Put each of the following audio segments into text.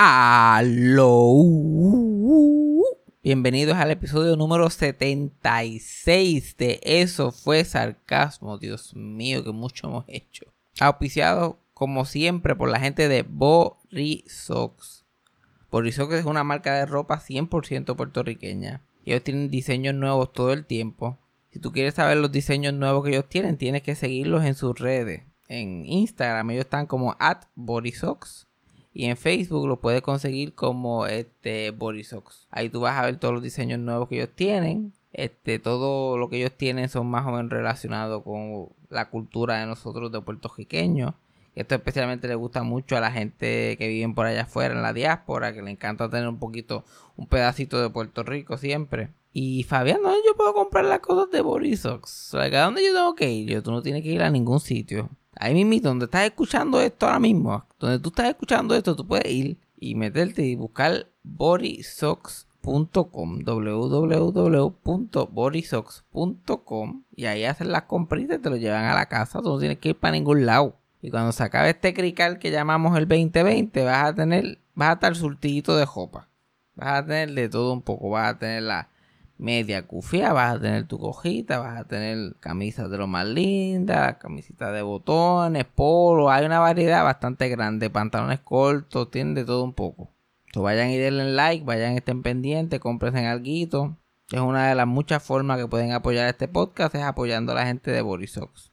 Aló. Bienvenidos al episodio número 76 de Eso fue sarcasmo. Dios mío, que mucho hemos hecho. Auspiciado, como siempre, por la gente de Borisox. Borisox es una marca de ropa 100% puertorriqueña. Ellos tienen diseños nuevos todo el tiempo. Si tú quieres saber los diseños nuevos que ellos tienen, tienes que seguirlos en sus redes. En Instagram ellos están como at Borisox y en Facebook lo puedes conseguir como este Borisox. Ahí tú vas a ver todos los diseños nuevos que ellos tienen. Este, todo lo que ellos tienen son más o menos relacionados con la cultura de nosotros de puertorriqueños. Esto especialmente le gusta mucho a la gente que vive por allá afuera, en la diáspora, que le encanta tener un poquito, un pedacito de Puerto Rico siempre. Y Fabián, ¿dónde yo puedo comprar las cosas de Borisox? ¿A dónde yo tengo que ir? Yo, tú no tienes que ir a ningún sitio. Ahí mismo, donde estás escuchando esto ahora mismo, donde tú estás escuchando esto, tú puedes ir y meterte y buscar bodysox.com www.bodysox.com y ahí hacen las compritas y te lo llevan a la casa, tú no tienes que ir para ningún lado. Y cuando se acabe este crical que llamamos el 2020, vas a tener, vas a estar surtidito de jopa. Vas a tener de todo un poco, vas a tener la media cufia, vas a tener tu cojita, vas a tener camisas de lo más lindas, camisitas de botones, polo, hay una variedad bastante grande, pantalones cortos, tienen de todo un poco. Entonces vayan y denle like, vayan estén pendientes, compren algo. Es una de las muchas formas que pueden apoyar este podcast, es apoyando a la gente de Borisox.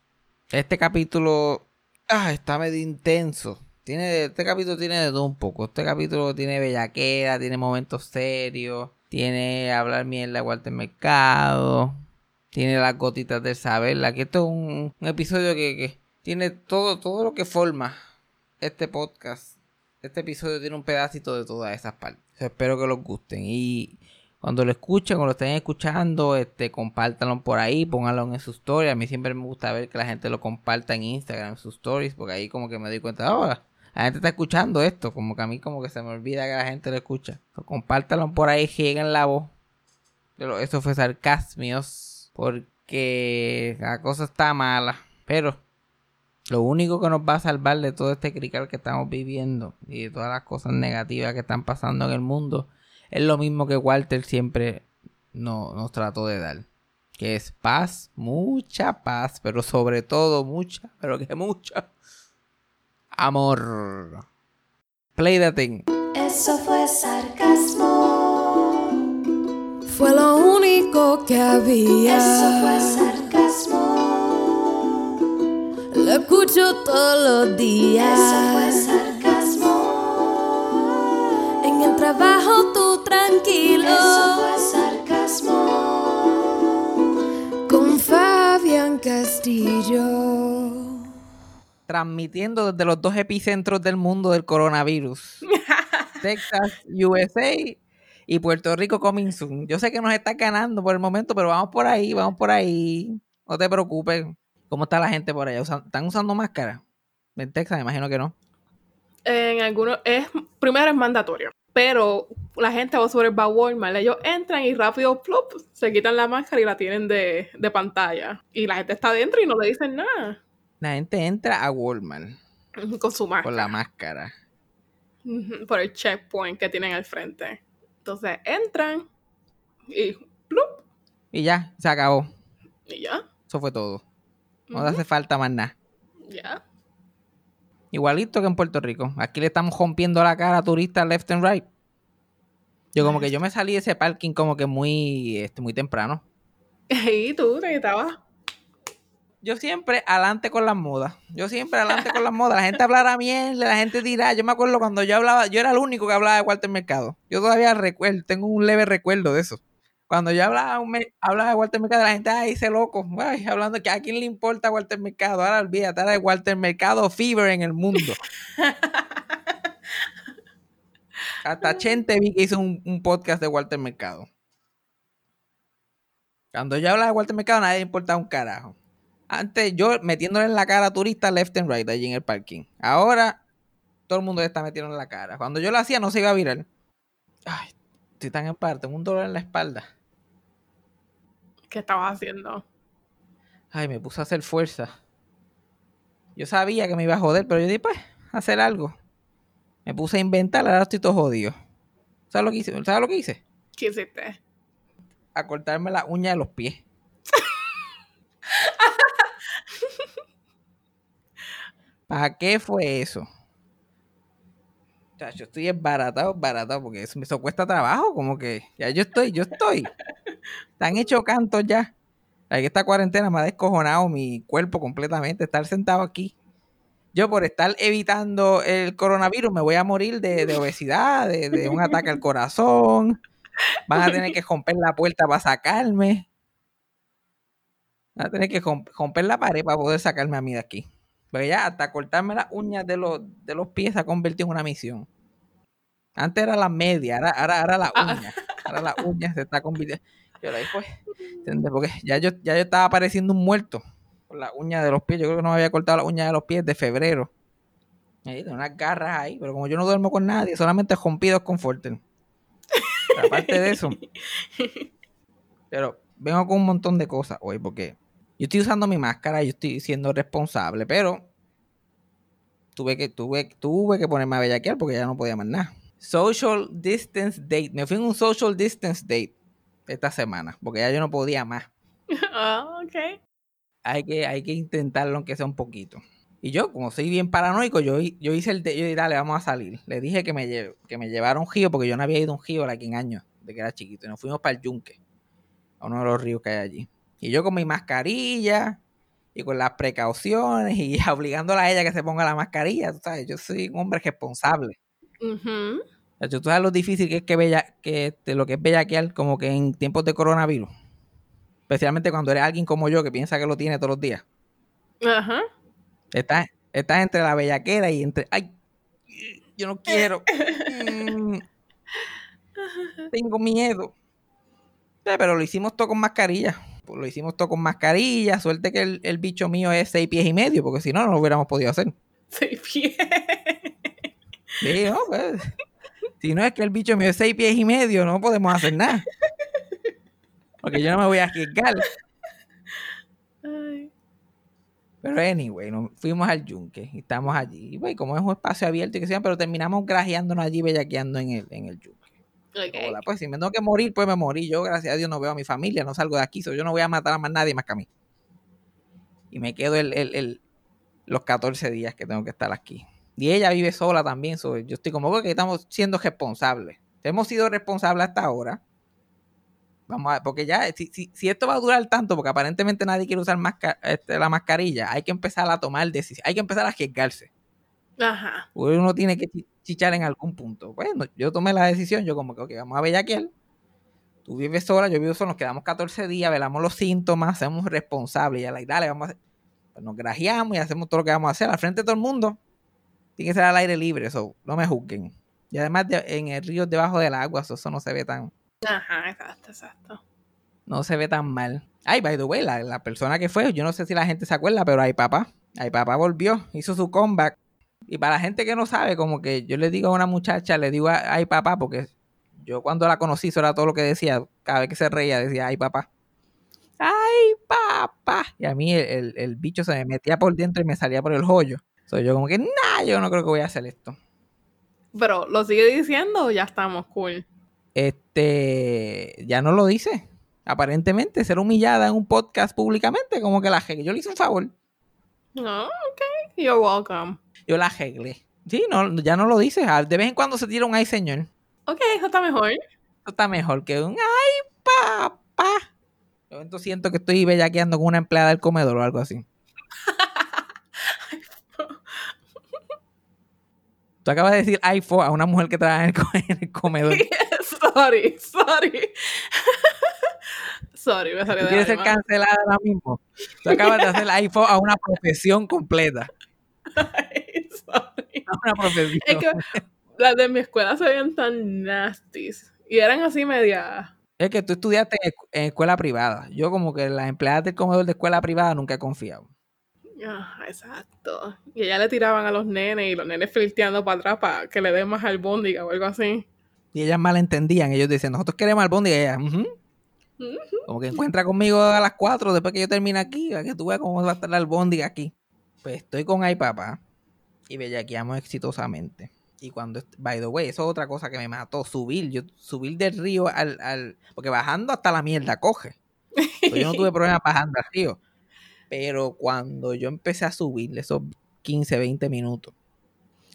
Este capítulo ah, está medio intenso. Tiene, este capítulo tiene de todo un poco. Este capítulo tiene bellaquera, tiene momentos serios tiene hablar mierda Walter Mercado, tiene las gotitas del saber, que esto es un, episodio que, tiene todo, todo lo que forma este podcast. Este episodio tiene un pedacito de todas esas partes. espero que los gusten. Y cuando lo escuchen o lo estén escuchando, este, compártanlo por ahí, pónganlo en sus stories. A mí siempre me gusta ver que la gente lo comparta en Instagram, en sus stories, porque ahí como que me doy cuenta, ahora la gente está escuchando esto, como que a mí como que se me olvida que la gente lo escucha. compártanlo por ahí, lleguen la voz. Pero eso fue sarcasmios, porque la cosa está mala. Pero lo único que nos va a salvar de todo este crical que estamos viviendo y de todas las cosas negativas que están pasando en el mundo es lo mismo que Walter siempre nos trató de dar. Que es paz, mucha paz, pero sobre todo mucha, pero que mucha amor. Play the thing. Eso fue sarcasmo. Fue lo único que había. Eso fue sarcasmo. Lo escucho todos los días. Eso fue sarcasmo. En el trabajo tú tranquilo. Eso fue sarcasmo. Con Fabián Castillo transmitiendo desde los dos epicentros del mundo del coronavirus. Texas, USA y Puerto Rico coming soon. Yo sé que nos está ganando por el momento, pero vamos por ahí, vamos por ahí. No te preocupes. ¿Cómo está la gente por allá? ¿Están usando máscara? En Texas, me imagino que no. En algunos, es, primero es mandatorio, pero la gente va sobre el Walmart, ellos entran y rápido plop, se quitan la máscara y la tienen de, de pantalla. Y la gente está adentro y no le dicen nada. La gente entra a Walmart. Con su máscara. Con la máscara. Por el checkpoint que tienen al frente. Entonces entran y ¡plup! Y ya, se acabó. Y ya. Eso fue todo. No hace falta más nada. Ya. Igualito que en Puerto Rico. Aquí le estamos rompiendo la cara a turistas left and right. Yo como que yo me salí de ese parking como que muy, este, muy temprano. Y tú te estabas yo siempre adelante con las modas. Yo siempre adelante con las modas. La gente hablará bien, la gente dirá. Yo me acuerdo cuando yo hablaba, yo era el único que hablaba de Walter Mercado. Yo todavía recuerdo, tengo un leve recuerdo de eso. Cuando yo hablaba, hablaba de Walter Mercado, la gente, ay, ese loco, ay, hablando que a quién le importa Walter Mercado. Ahora olvídate, ahora de Walter Mercado fever en el mundo. Hasta Chente vi que hizo un, un podcast de Walter Mercado. Cuando yo hablaba de Walter Mercado, nadie le importaba un carajo. Antes yo metiéndole en la cara a turistas left and right allí en el parking. Ahora todo el mundo le está metiendo en la cara. Cuando yo lo hacía no se iba a virar. Ay, estoy tan en parte, tengo un dolor en la espalda. ¿Qué estabas haciendo? Ay, me puse a hacer fuerza. Yo sabía que me iba a joder, pero yo dije, pues, hacer algo. Me puse a inventar, ahora estoy todo jodido. ¿Sabes lo que hice? ¿Sabes lo que hice? ¿Qué hiciste? A cortarme la uña de los pies. ¿Para qué fue eso? Chacho, estoy embaratado, embaratado, porque eso, eso cuesta trabajo, como que ya yo estoy, yo estoy. Están hechos cantos ya. Aquí esta cuarentena me ha descojonado mi cuerpo completamente, estar sentado aquí. Yo por estar evitando el coronavirus me voy a morir de, de obesidad, de, de un ataque al corazón. Van a tener que romper la puerta para sacarme. Van a tener que romp- romper la pared para poder sacarme a mí de aquí. Porque ya hasta cortarme las uñas de los, de los pies se ha convertido en una misión. Antes era la media, ahora, ahora, ahora la Ah. uña. Ahora la uña se está convirtiendo. Yo la pues, ¿entendés? Porque ya yo, ya yo estaba pareciendo un muerto con la uña de los pies. Yo creo que no me había cortado la uña de los pies de febrero. Ahí, de unas garras ahí, pero como yo no duermo con nadie, solamente rompidos con Forten. Aparte de eso, pero vengo con un montón de cosas hoy porque yo estoy usando mi máscara, yo estoy siendo responsable, pero tuve que, tuve, tuve que ponerme a bellaquear porque ya no podía más nada. Social distance date. Me fui en un social distance date esta semana porque ya yo no podía más. Ah, ok. Hay que, hay que intentarlo aunque sea un poquito. Y yo, como soy bien paranoico, yo, yo hice el de, yo dije, dale, vamos a salir. Le dije que me, lle- que me llevara un río porque yo no había ido a un río aquí en años, de que era chiquito. Y nos fuimos para el Yunque, a uno de los ríos que hay allí. Y yo con mi mascarilla y con las precauciones y obligándola a ella que se ponga la mascarilla, tú sabes, yo soy un hombre responsable. O sea, Tú sabes lo difícil que es que, bella, que este, lo que es bellaquear como que en tiempos de coronavirus. Especialmente cuando eres alguien como yo que piensa que lo tiene todos los días. Ajá. Estás, estás entre la bellaquera y entre. ¡Ay! Yo no quiero. Mm, tengo miedo. Pero lo hicimos todo con mascarilla. Pues lo hicimos todo con mascarilla. Suerte que el, el bicho mío es seis pies y medio, porque si no, no lo hubiéramos podido hacer. Sí, no, pues, Si no es que el bicho mío es seis pies y medio, no podemos hacer nada. Porque yo no me voy a arriesgar. Ay. Pero anyway, nos fuimos al yunque y estamos allí. Y pues, como es un espacio abierto y que sea, pero terminamos grajeándonos allí, bellaqueando en el, en el yunque. Hola, pues si me tengo que morir, pues me morí. Yo, gracias a Dios, no veo a mi familia, no salgo de aquí. so yo no voy a matar a más nadie más que a mí. Y me quedo el, el- el- los 14 días que tengo que estar aquí. Y ella vive sola también. so yo estoy como que estamos siendo responsables. Hemos sido responsables hasta ahora. Vamos a porque ya, si, si- si esto va a durar tanto, porque aparentemente nadie quiere usar masca- este, la mascarilla, hay que empezar a tomar decisiones, hay que empezar a arriesgarse. Ajá. Uno tiene que chichar en algún punto. Bueno, yo tomé la decisión, yo como que, ok, vamos a bellaquear. Tú vives sola, yo vivo sola, nos quedamos 14 días, velamos los síntomas, somos responsables. Y ya, like, dale, vamos a hacer. Pues nos grajeamos y hacemos todo lo que vamos a hacer al frente de todo el mundo. Tiene que ser al aire libre, eso, no me juzguen. Y además de- en el río debajo del agua, eso, eso no se ve tan, Ajá, exacto, exacto. no se ve tan mal. Ay, by the way, la, la persona que fue, yo no sé si la gente se acuerda, pero ay papá, ay papá volvió, hizo su comeback. Y para la gente que no sabe, como que yo le digo a una muchacha, le digo ay papá, porque yo cuando la conocí, eso era todo lo que decía, cada vez que se reía decía ay papá. Ay papá. Y a mí el, el- el bicho se me metía por dentro y me salía por el hoyo. Soy yo como que, nah, yo no creo que voy a hacer esto. Pero, ¿lo sigue diciendo o ya estamos cool? este ya no lo dice. Aparentemente, ser humillada en un podcast públicamente, como que la arreglé. Yo le hice un favor. No, ok. You're welcome. Yo la arreglé. Sí, no, ya no lo dice. Ah, De vez en cuando se tira un ay, señor. Ok, eso está mejor. Eso está mejor que un ay, papá. Yo entonces siento que estoy bellaqueando con una empleada del comedor o algo así. Tú acabas de decir iPhone a una mujer que trabaja en el, co- en el comedor. sorry, sorry. Sorry, me salió de quieres ser cancelada ahora mismo. Tú acabas de hacer iPhone a una profesión completa. Ay, sorry. A una profesión. Es que las de mi escuela se veían tan nasties. Y eran así media. Es que tú estudiaste en escu- en escuela privada. Yo como que las empleadas del comedor de escuela privada nunca he confiado. Ah, exacto. Y ella le tiraban a los nenes y los nenes flirteando para atrás para que le den más albóndiga o algo así. Y ellas malentendían. Ellos decían, nosotros queremos albóndiga. Y ella, Como que encuentra conmigo a las 4 después que yo termine aquí. Para que tú veas cómo va a estar la albóndiga aquí. Pues estoy con ay papá. Y bellaqueamos exitosamente. Y cuando, by the way, eso es otra cosa que me mató, subir, yo subir del río al, al porque bajando hasta la mierda coge. Pues yo no tuve problemas bajando al río. Pero cuando yo empecé a subir esos 15, 20 minutos,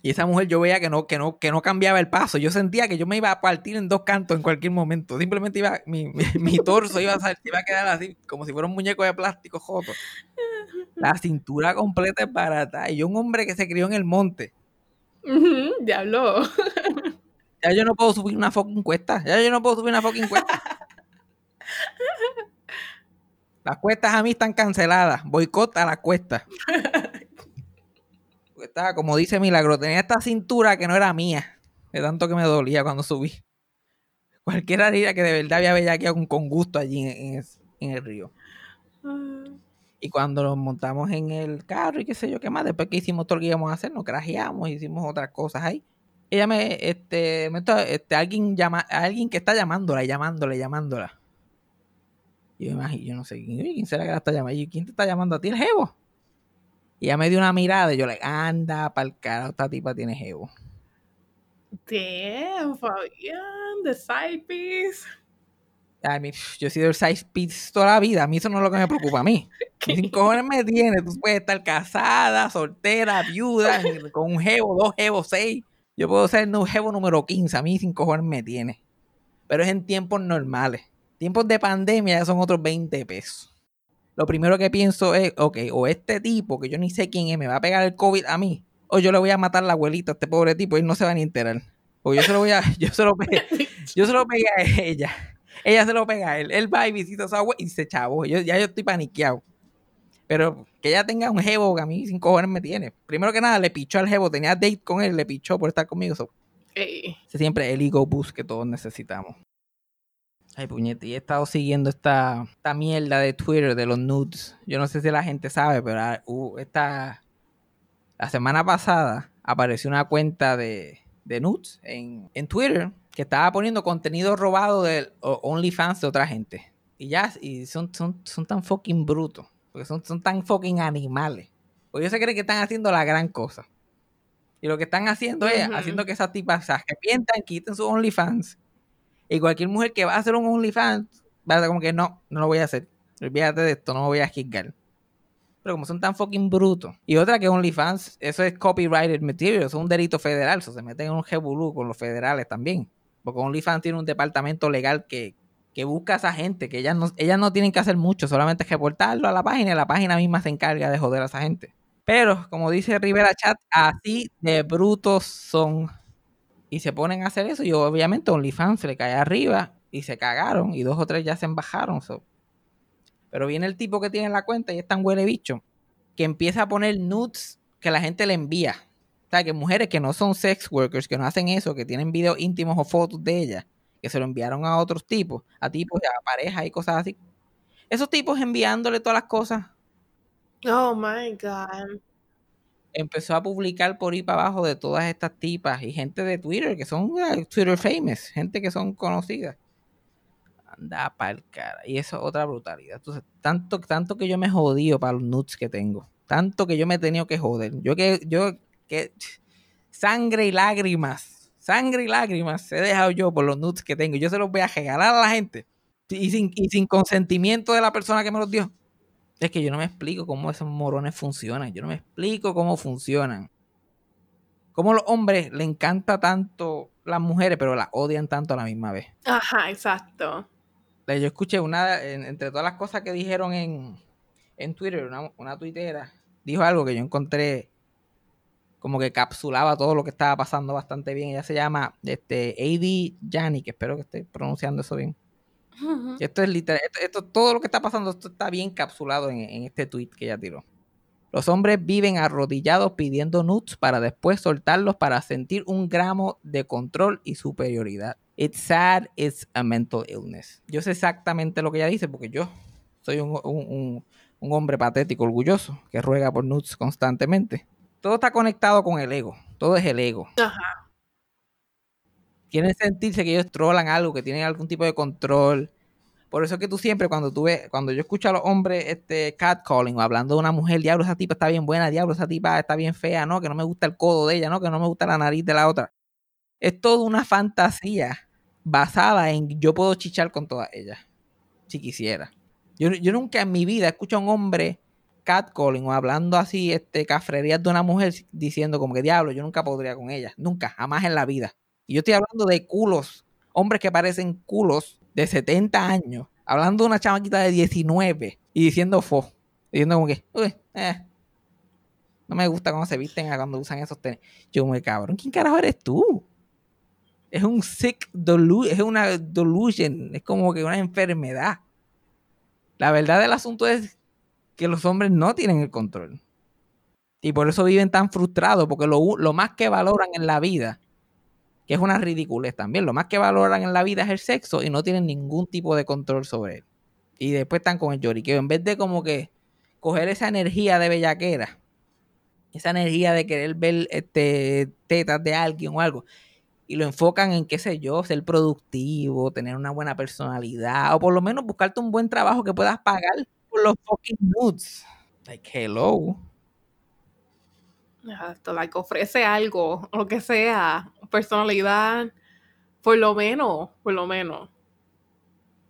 y esa mujer yo veía que no, que no, que no cambiaba el paso. Yo sentía que yo me iba a partir en dos cantos en cualquier momento. Simplemente iba, mi, mi, torso iba a, salir, iba a quedar así, como si fuera un muñeco de plástico joto. La cintura completa es barata. Y yo un hombre que se crió en el monte. diablo. Ya yo no puedo subir una fucking cuesta. Ya yo no puedo subir una fucking cuesta. Las cuestas a mí están canceladas. Boicot a la cuesta estaba, como dice Milagro, tenía esta cintura que no era mía, de tanto que me dolía cuando subí. Cualquiera diría que de verdad había bellaqueado con, gusto allí en, el río. Ah. Y cuando nos montamos en el carro y qué sé yo qué más, después que hicimos todo lo que íbamos a hacer, nos crajeamos, hicimos otras cosas ahí. Ella me, este, me este, alguien llama, alguien que está llamándola, llamándola, llamándola. Yo imagino, yo no sé quién será que la está llamando. ¿Quién te está llamando a ti? ¿El jevo? Y ella me dio una mirada y yo le, anda para el carajo, esta tipa tiene jevo. Damn, Fabián, the side piece. Ay, yo he sido el side piece toda la vida. A mí eso no es lo que me preocupa a mí. Sin cojones me tiene. Tú puedes estar casada, soltera, viuda, con un jevo, dos jevos, seis. Yo puedo ser un jevo número 15. A mí sin cojones me tiene. Pero es en tiempos normales. Tiempos de pandemia ya son otros 20 pesos lo primero que pienso es, ok, o este tipo, que yo ni sé quién es, me va a pegar el COVID a mí, o yo le voy a matar la abuelita a este pobre tipo y no se va a ni enterar. O yo se lo voy a, yo se lo pegué, yo se lo pegué a ella. Ella se lo pega a él. Él va y visita a su abuela y se chavo. Yo, ya yo estoy paniqueado. Pero que ella tenga un jevo que a mí sin cojones me tiene. Primero que nada, le pichó al jevo. Tenía date con él, le pichó por estar conmigo. So. Siempre el ego boost que todos necesitamos. Ay, puñete, y he estado siguiendo esta, esta mierda de Twitter de los nudes. Yo no sé si la gente sabe, pero ah, uh, esta, la semana pasada apareció una cuenta de, de nudes en, en, Twitter que estaba poniendo contenido robado de OnlyFans de otra gente. Y ya, y son, son, son tan fucking brutos. Porque son, son tan fucking animales. Porque ellos se creen que están haciendo la gran cosa. Y lo que están haciendo es haciendo que esas tipas se arrepientan, quiten sus OnlyFans y cualquier mujer que va a hacer un OnlyFans va a ser como que no, no lo voy a hacer. Olvídate de esto, no me voy a juzgar. Pero como son tan fucking brutos. Y otra que OnlyFans, eso es copyrighted material, eso es un delito federal. Eso se meten en un jebulú con los federales también. Porque OnlyFans tiene un departamento legal que, busca a esa gente, que ellas no, ellas no tienen que hacer mucho, solamente reportarlo a la página y la página misma se encarga de joder a esa gente. Pero, como dice Rivera Chat, así de brutos son y se ponen a hacer eso y obviamente OnlyFans se le cae arriba y se cagaron y dos o tres ya se embajaron. Pero viene el tipo que tiene la cuenta y es tan huele bicho que empieza a poner nudes que la gente le envía. O sea, que mujeres que no son sex workers, que no hacen eso, que tienen videos íntimos o fotos de ellas, que se lo enviaron a otros tipos, a tipos, a parejas y cosas así. Esos tipos enviándole todas las cosas. Oh my God empezó a publicar por ahí para abajo de todas estas tipas y gente de Twitter que son uh, Twitter famous, gente que son conocidas. Anda pa'l cara. Y eso es otra brutalidad. Tanto, tanto que yo me jodío para los nuts que tengo. Tanto que yo me he tenido que joder. Yo que, yo que sangre y lágrimas. Sangre y lágrimas he dejado yo por los nuts que tengo. Yo se los voy a regalar a la gente. Y sin, y sin consentimiento de la persona que me los dio. Es que yo no me explico cómo esos morones funcionan. Yo no me explico cómo funcionan. Cómo los hombres le encanta tanto las mujeres, pero las odian tanto a la misma vez. Ajá, exacto. Yo escuché una, entre todas las cosas que dijeron en, en Twitter, una, una tuitera, dijo algo que yo encontré como que capsulaba todo lo que estaba pasando bastante bien. Ella se llama este, A.D. Yanni, que espero que esté pronunciando eso bien. Esto es literal, esto, todo lo que está pasando esto está bien capsulado en, este tweet que ella tiró. Los hombres viven arrodillados pidiendo nuts para después soltarlos para sentir un gramo de control y superioridad. It's sad, it's a mental illness. Yo sé exactamente lo que ella dice porque yo soy un, un, un hombre patético, orgulloso, que ruega por nuts constantemente. Todo está conectado con el ego. Todo es el ego. Ajá quieren sentirse que ellos trolan algo, que tienen algún tipo de control. Por eso es que tú siempre, cuando tú ves, cuando yo escucho a los hombres este catcalling o hablando de una mujer, diablo, esa tipa está bien buena, diablo, esa tipa está bien fea, no, que no me gusta el codo de ella, no, que no me gusta la nariz de la otra. Es toda una fantasía basada en yo puedo chichar con todas ellas, si quisiera. Yo, yo nunca en mi vida he escuchado a un hombre catcalling o hablando así, este, cafrerías de una mujer diciendo como que diablo, yo nunca podría con ella, nunca, jamás en la vida. Y yo estoy hablando de culos, hombres que parecen culos de 70 años, hablando de una chamaquita de 19 y diciendo fo, diciendo como que, uy, eh, no me gusta cómo se visten cuando usan esos tenis. Yo me cabrón, ¿quién carajo eres tú? Es un sick delusion, es una delusion, es como que una enfermedad. La verdad del asunto es que los hombres no tienen el control. Y por eso viven tan frustrados, porque lo, lo más que valoran en la vida que es una ridiculez también. Lo más que valoran en la vida es el sexo y no tienen ningún tipo de control sobre él. Y después están con el lloriqueo. En vez de como que coger esa energía de bellaquera, esa energía de querer ver este, tetas de alguien o algo, y lo enfocan en, qué sé yo, ser productivo, tener una buena personalidad, o por lo menos buscarte un buen trabajo que puedas pagar por los fucking nudes. Like, hello. Esto, like, ofrece algo, lo que sea, personalidad, por lo menos, por lo menos.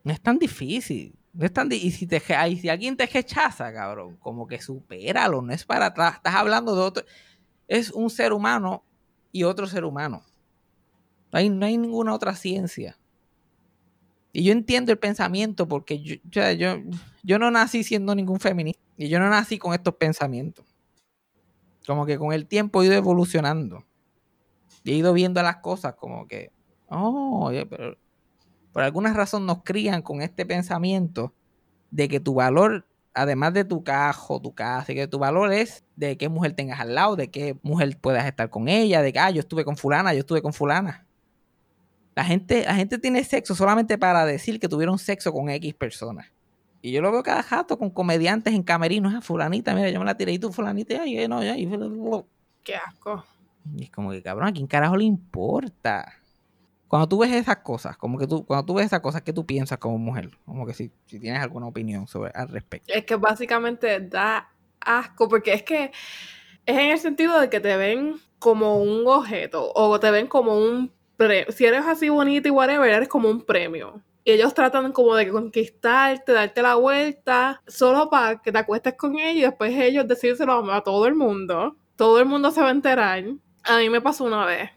No es tan difícil. No es tan y si, te, alguien te rechaza, cabrón, como que supéralo, no es para atrás. Estás hablando de otro. Es un ser humano y otro ser humano. No hay, no hay ninguna otra ciencia. Y yo entiendo el pensamiento porque yo, yo, yo no nací siendo ningún feminista. Y yo no nací con estos pensamientos. Como que con el tiempo he ido evolucionando. Y he ido viendo las cosas como que, oh, pero por alguna razón nos crían con este pensamiento de que tu valor, además de tu cajo, tu casa, que tu valor es de qué mujer tengas al lado, de qué mujer puedas estar con ella, de que, ah, yo estuve con fulana, yo estuve con fulana. La gente, la gente tiene sexo solamente para decir que tuvieron sexo con X personas. Y yo lo veo cada jato con comediantes en camerinos. a ah, fulanita, mira, yo me la tiré y tú fulanita, ay, no, ya, y... Qué asco. Y es como que, cabrón, ¿a quién carajo le importa? Cuando tú ves esas cosas, como que tú, cuando tú ves esas cosas, ¿qué tú piensas como mujer? Como que si, si tienes alguna opinión sobre al respecto. Es que básicamente da asco, porque es que es en el sentido de que te ven como un objeto, o te ven como un premio. Si eres así bonita y whatever, eres como un premio. Y ellos tratan como de conquistarte, darte la vuelta, solo para que te acuestes con ellos y después ellos decírselo a todo el mundo. Todo el mundo se va a enterar. A mí me pasó una vez.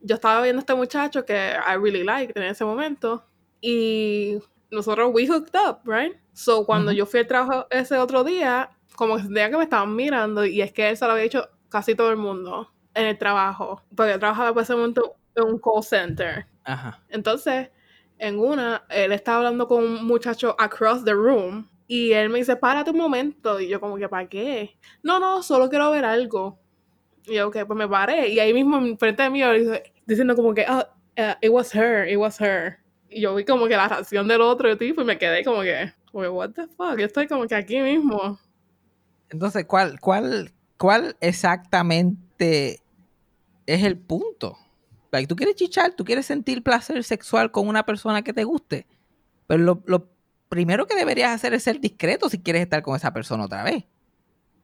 Yo estaba viendo a este muchacho que I really liked en ese momento. Y nosotros we hooked up, right? So cuando yo fui al trabajo ese otro día, como que sentía que me estaban mirando y es que él se lo había dicho casi todo el mundo en el trabajo. Porque yo trabajaba por ese momento en un call center. Ajá. Entonces, en una, él estaba hablando con un muchacho across the room y él me dice, párate un momento. Y yo como que, ¿para qué? No, no, solo quiero ver algo. Y yo, ok, pues me paré. Y ahí mismo, frente de mí, diciendo como que, oh, it was her, it was her. Y yo vi como que la reacción del otro tipo y me quedé como que, what the fuck, yo estoy como que aquí mismo. Entonces, ¿cuál, cuál, cuál exactamente es el punto? Tú quieres chichar, tú quieres sentir placer sexual con una persona que te guste. Pero lo, lo, primero que deberías hacer es ser discreto si quieres estar con esa persona otra vez.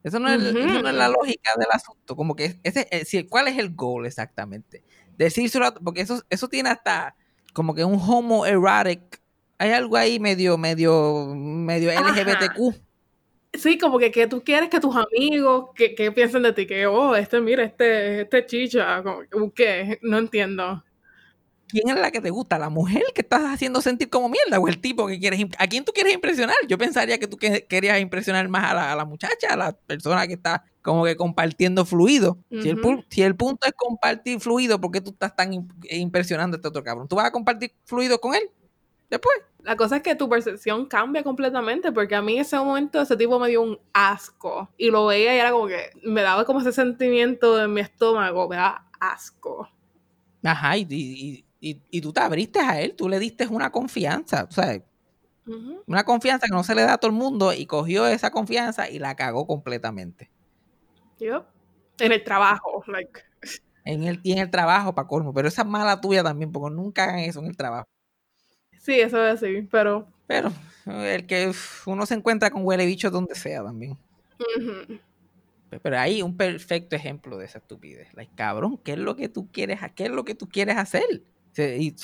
Eso no, es, la lógica del asunto. Como que ese, eh, ¿cuál es el goal exactamente? Decírselo, porque eso, eso tiene hasta como que un homo erotic. Hay algo ahí medio, medio, medio LGBTQ. Sí, como que, que tú quieres que tus amigos que, que piensen de ti, que, oh, este, mira, este, este chicha, como, ¿qué? No entiendo. ¿Quién es la que te gusta? ¿La mujer que estás haciendo sentir como mierda o el tipo que quieres... ¿A quién tú quieres impresionar? Yo pensaría que tú querías impresionar más a la, muchacha, a la persona que está como que compartiendo fluido. si, el, si, el, punto es compartir fluido, ¿por qué tú estás tan impresionando a este otro cabrón? ¿Tú vas a compartir fluido con él? Después. La cosa es que tu percepción cambia completamente, porque a mí en ese momento ese tipo me dio un asco. Y lo veía y era como que me daba como ese sentimiento en mi estómago, me daba asco. Ajá, y, y, tú te abriste a él, tú le diste una confianza, o sea, una confianza que no se le da a todo el mundo y cogió esa confianza y la cagó completamente. Yo, en el trabajo, like. En el, y en el trabajo, para colmo, pero esa es mala tuya también, porque nunca hagan eso en el trabajo. Sí, eso es así, pero... Pero el que uno se encuentra con huele bicho donde sea también. Pero hay un perfecto ejemplo de esa estupidez. Like, cabrón, ¿qué es lo que tú quieres, qué es lo que tú quieres hacer? Y,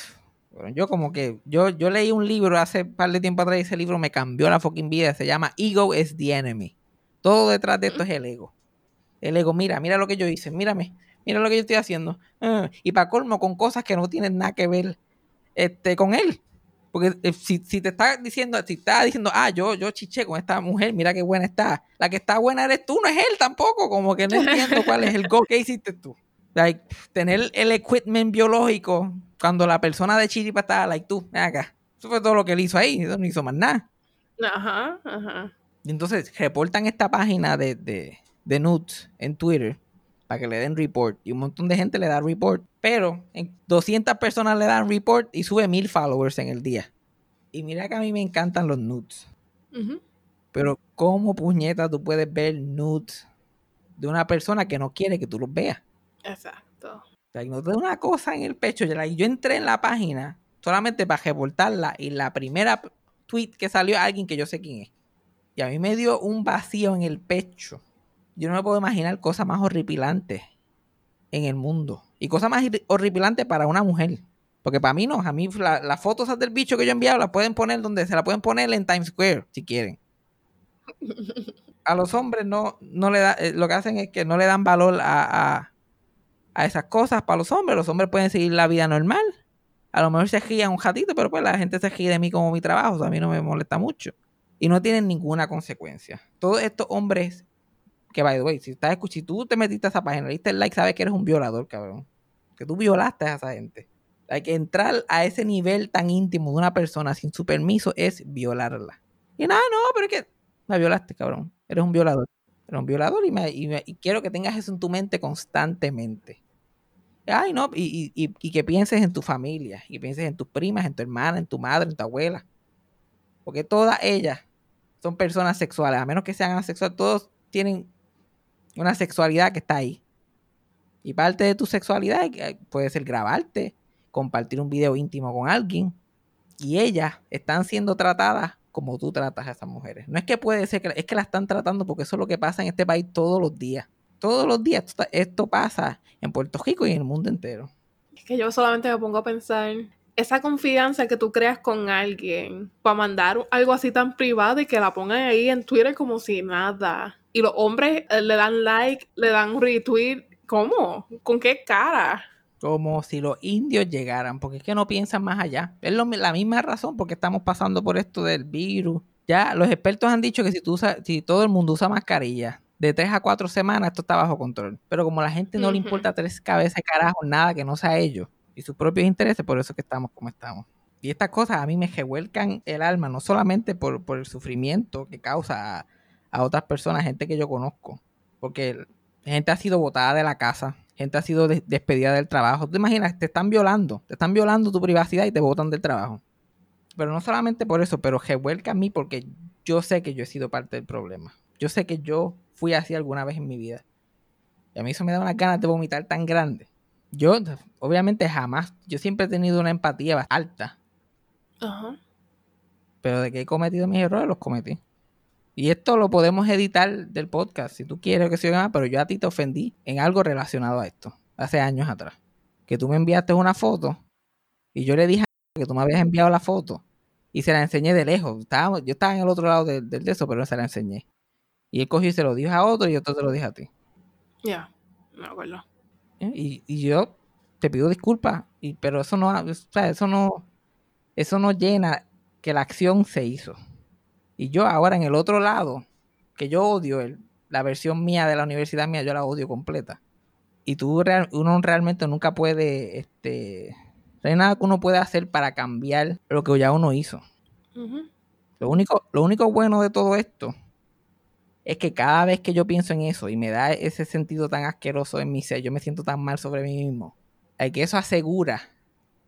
bueno, yo como que, yo, yo leí un libro hace un par de tiempo atrás y ese libro me cambió la fucking vida. Se llama Ego is the Enemy. Todo detrás de esto es el ego. El ego, mira, mira lo que yo hice, mírame, mira lo que yo estoy haciendo. Ah, y para colmo, con cosas que no tienen nada que ver este, con él. Porque eh, si, te está diciendo, si está diciendo, ah, yo, yo chiché con esta mujer, mira qué buena está. La que está buena eres tú, no es él tampoco. Como que no entiendo cuál es el gol que hiciste tú. Like, tener el equipment biológico cuando la persona de Chiripa estaba, like tú, acá. Eso fue todo lo que él hizo ahí, eso no hizo más nada. Ajá, ajá. Y entonces reportan esta página de, de, de Nudes en Twitter para que le den report. Y un montón de gente le da report. Pero en 200 personas le dan report y sube mil followers en el día. Y mira que a mí me encantan los nudes. Pero ¿cómo puñeta tú puedes ver nudes de una persona que no quiere que tú los veas? Exacto. O sea, no te da una cosa en el pecho. Yo entré en la página solamente para reportarla y la primera tweet que salió alguien que yo sé quién es. Y a mí me dio un vacío en el pecho. Yo no me puedo imaginar cosas más horripilantes en el mundo. Y cosas más horripilantes para una mujer. Porque para mí no, a mí las fotos del bicho que yo he enviado las pueden poner donde se la pueden poner en Times Square, si quieren. A los hombres no, no le da, eh, lo que hacen es que no le dan valor a, a, esas cosas para los hombres. Los hombres pueden seguir la vida normal. A lo mejor se rían un ratito, pero pues la gente se ríe de mí como mi trabajo. a mí no me molesta mucho. Y no tienen ninguna consecuencia. Todos estos hombres que, by the way, si, estás, si tú te metiste a esa página, le diste el like, sabes que eres un violador, cabrón. Que tú violaste a esa gente. Hay que entrar a ese nivel tan íntimo de una persona sin su permiso es violarla. Y nada, no, pero es que la violaste, cabrón. Eres un violador. Eres un violador y, me, y, quiero que tengas eso en tu mente constantemente. Ay, no, y, y, que pienses en tu familia, y pienses en tus primas, en tu hermana, en tu madre, en tu abuela. Porque todas ellas son personas sexuales, a menos que sean asexuales, todos tienen una sexualidad que está ahí. Y parte de tu sexualidad puede ser grabarte, compartir un video íntimo con alguien. Y ellas están siendo tratadas como tú tratas a esas mujeres. No es que puede ser que es que la están tratando porque eso es lo que pasa en este país todos los días. Todos los días esto, pasa en Puerto Rico y en el mundo entero. Es que yo solamente me pongo a pensar esa confianza que tú creas con alguien para mandar algo así tan privado y que la pongan ahí en Twitter como si nada y los hombres eh, le dan like, le dan retweet. ¿Cómo? ¿Con qué cara? Como si los indios llegaran, porque es que no piensan más allá. Es la misma razón porque estamos pasando por esto del virus. Ya los expertos han dicho que si, tú si todo el mundo usa mascarilla de tres a cuatro semanas, esto está bajo control. Pero como a la gente no le importa tres cabezas carajo, nada que no sea ellos y sus propios intereses, por eso es que estamos como estamos. Y estas cosas a mí me revuelcan el alma, no solamente por, por el sufrimiento que causa a otras personas, gente que yo conozco. Porque gente ha sido botada de la casa, gente ha sido despedida del trabajo. ¿Tú te imaginas? Te están violando, te están violando tu privacidad y te botan del trabajo. Pero no solamente por eso, pero revuelca a mí porque yo sé que yo he sido parte del problema. Yo sé que yo fui así alguna vez en mi vida. Y a mí eso me da unas ganas de vomitar tan grande. Yo, obviamente, jamás, yo siempre he tenido una empatía alta. Ajá. Pero de que he cometido mis errores, los cometí. Y esto lo podemos editar del podcast si tú quieres que se oiga pero yo a ti te ofendí en algo relacionado a esto, hace años atrás. Que tú me enviaste una foto y yo le dije que tú me habías enviado la foto y se la enseñé de lejos. Estaba, yo estaba en el otro lado del, de eso, pero se la enseñé. Y él cogió y se lo dijo a otro y otro te lo dije a ti. Ya, me acuerdo. ¿Eh? Y, y, yo te pido disculpas, y, pero eso no, o sea, eso no, eso no llena que la acción se hizo. Y yo ahora en el otro lado, que yo odio el, la versión mía de la universidad mía, yo la odio completa. Y tú, uno realmente nunca puede, este, no hay nada que uno pueda hacer para cambiar lo que ya uno hizo. lo, único, lo único bueno de todo esto es que cada vez que yo pienso en eso y me da ese sentido tan asqueroso en mi ser, yo me siento tan mal sobre mí mismo, hay que eso asegura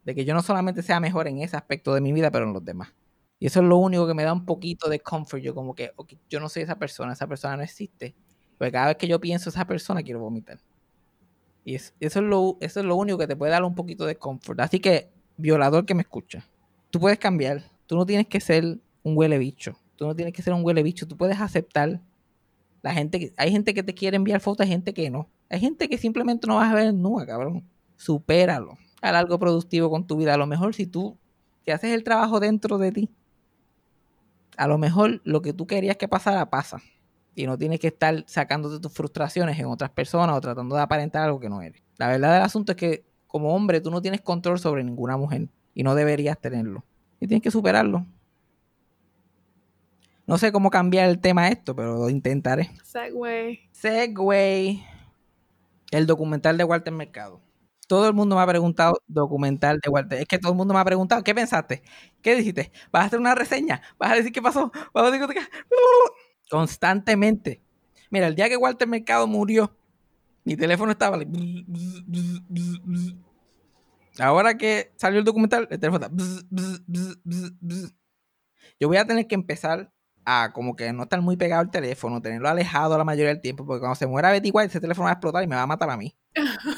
de que yo no solamente sea mejor en ese aspecto de mi vida, pero en los demás. Y eso es lo único que me da un poquito de comfort. Yo como que, yo no soy esa persona, esa persona no existe. Porque cada vez que yo pienso esa persona, quiero vomitar. Y eso, es lo, eso es lo único que te puede dar un poquito de comfort. Así que, violador que me escucha, tú puedes cambiar. Tú no tienes que ser un huele bicho. Tú no tienes que ser un huele bicho. Tú puedes aceptar. La gente, hay gente que te quiere enviar fotos, hay gente que no. Hay gente que simplemente no vas a ver nunca, cabrón. Supéralo. Haz algo productivo con tu vida. A lo mejor si tú te haces el trabajo dentro de ti, a lo mejor lo que tú querías que pasara, pasa. Y no tienes que estar sacándote tus frustraciones en otras personas o tratando de aparentar algo que no eres. La verdad del asunto es que como hombre tú no tienes control sobre ninguna mujer y no deberías tenerlo. Y tienes que superarlo. No sé cómo cambiar el tema a esto, pero lo intentaré. Segway. Segway. El documental de Walter Mercado. Todo el mundo me ha preguntado documental de Walter. Es que todo el mundo me ha preguntado, ¿qué pensaste? ¿Qué dijiste? ¿Vas a hacer una reseña? ¿Vas a decir qué pasó? ¿Vas a decir qué? Constantemente. Mira, el día que Walter Mercado murió, mi teléfono estaba... Ahora que salió el documental, el teléfono está... Yo voy a tener que empezar a como que no estar muy pegado al teléfono, tenerlo alejado la mayoría del tiempo, porque cuando se muera Betty White, ese teléfono va a explotar y me va a matar a mí.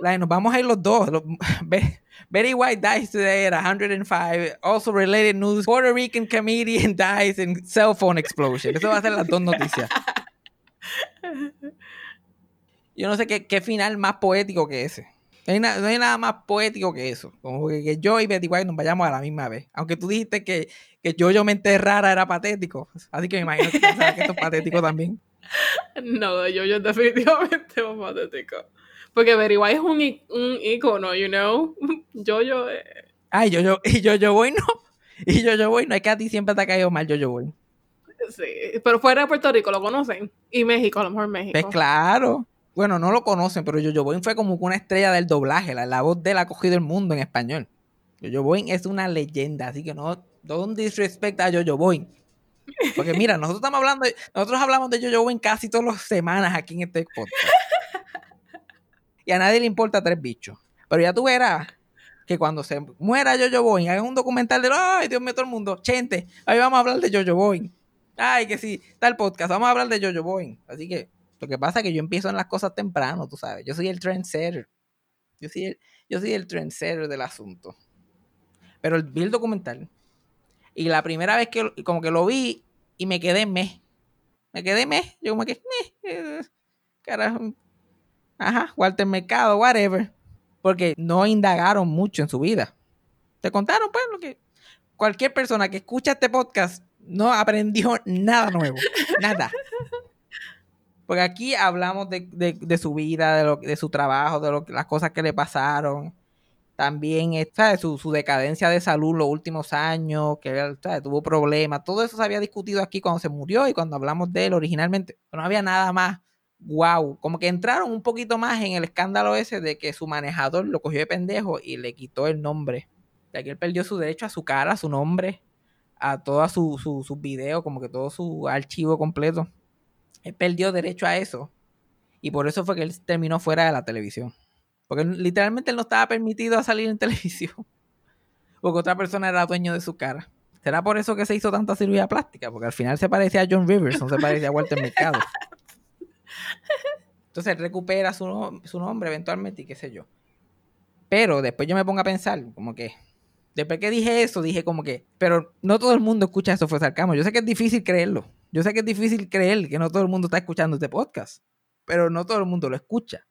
Like, nos vamos a ir los dos. Betty White dies today at 105. Also related news, Puerto Rican comedian dies in cell phone explosion. Eso va a ser las dos noticias. Yo no sé qué, final más poético que ese. No hay, nada más poético que eso. Como que, yo y Betty White nos vayamos a la misma vez. Aunque tú dijiste que, que yo yo me enterrara era patético. Así que me imagino que, que esto es patético también. No, Jojo es definitivamente más patético. Porque White es un, un icono, you know. Jojo eh, Ay, yo yo y yo yo voy no. Y yo yo voy no. Es que a ti siempre te ha caído mal yo yo voy. sí. Pero fuera de Puerto Rico lo conocen. Y México, a lo mejor México. Pues claro. Bueno, no lo conocen, pero Boy fue como una estrella del doblaje. La, la voz de él ha cogido el mundo en español. Jojo Boy es una leyenda, así que no, don't disrespect a Boy. Porque mira, nosotros estamos hablando, nosotros hablamos de Jojo Boy casi todas las semanas aquí en este podcast. Y a nadie le importa tres bichos. Pero ya tú verás que cuando se muera Jojo Boy, hagan un documental de, ay, Dios mío, todo el mundo, gente, hoy vamos a hablar de Jojo Boy. Ay, que sí, tal podcast, vamos a hablar de Jojo Boy. Así que lo que pasa es que yo empiezo en las cosas temprano, tú sabes. Yo soy el trendsetter. Yo soy el, yo soy el trendsetter del asunto. Pero el documental. Y la primera vez que como que lo vi y me quedé mes. Me quedé mes. Yo como que, meh, eh, carajo. Ajá, Walter Mercado, whatever. Porque no indagaron mucho en su vida. Te contaron, pues, lo que. Cualquier persona que escucha este podcast no aprendió nada nuevo. Nada. Porque aquí hablamos de, de- de su vida, de, lo, de su trabajo, de lo, las cosas que le pasaron. También ¿sabes? Su, su decadencia de salud los últimos años, que ¿sabes? tuvo problemas. Todo eso se había discutido aquí cuando se murió y cuando hablamos de él originalmente. No había nada más. Wow. Como que entraron un poquito más en el escándalo ese de que su manejador lo cogió de pendejo y le quitó el nombre. De que él perdió su derecho a su cara, a su nombre, a todos sus su, sus videos, como que todo su archivo completo. Él perdió derecho a eso. Y por eso fue que él terminó fuera de la televisión. Porque literalmente él no estaba permitido a salir en televisión. Porque otra persona era dueño de su cara. ¿Será por eso que se hizo tanta cirugía plástica? Porque al final se parecía a John Rivers, no se parecía a Walter Mercado. Entonces recupera su, su nombre eventualmente y qué sé yo. Pero después yo me pongo a pensar, como que, después que dije eso, dije como que, pero no todo el mundo escucha eso fue sarcasmo. Yo sé que es difícil creerlo. Yo sé que es difícil creer que no todo el mundo está escuchando este podcast. Pero no todo el mundo lo escucha.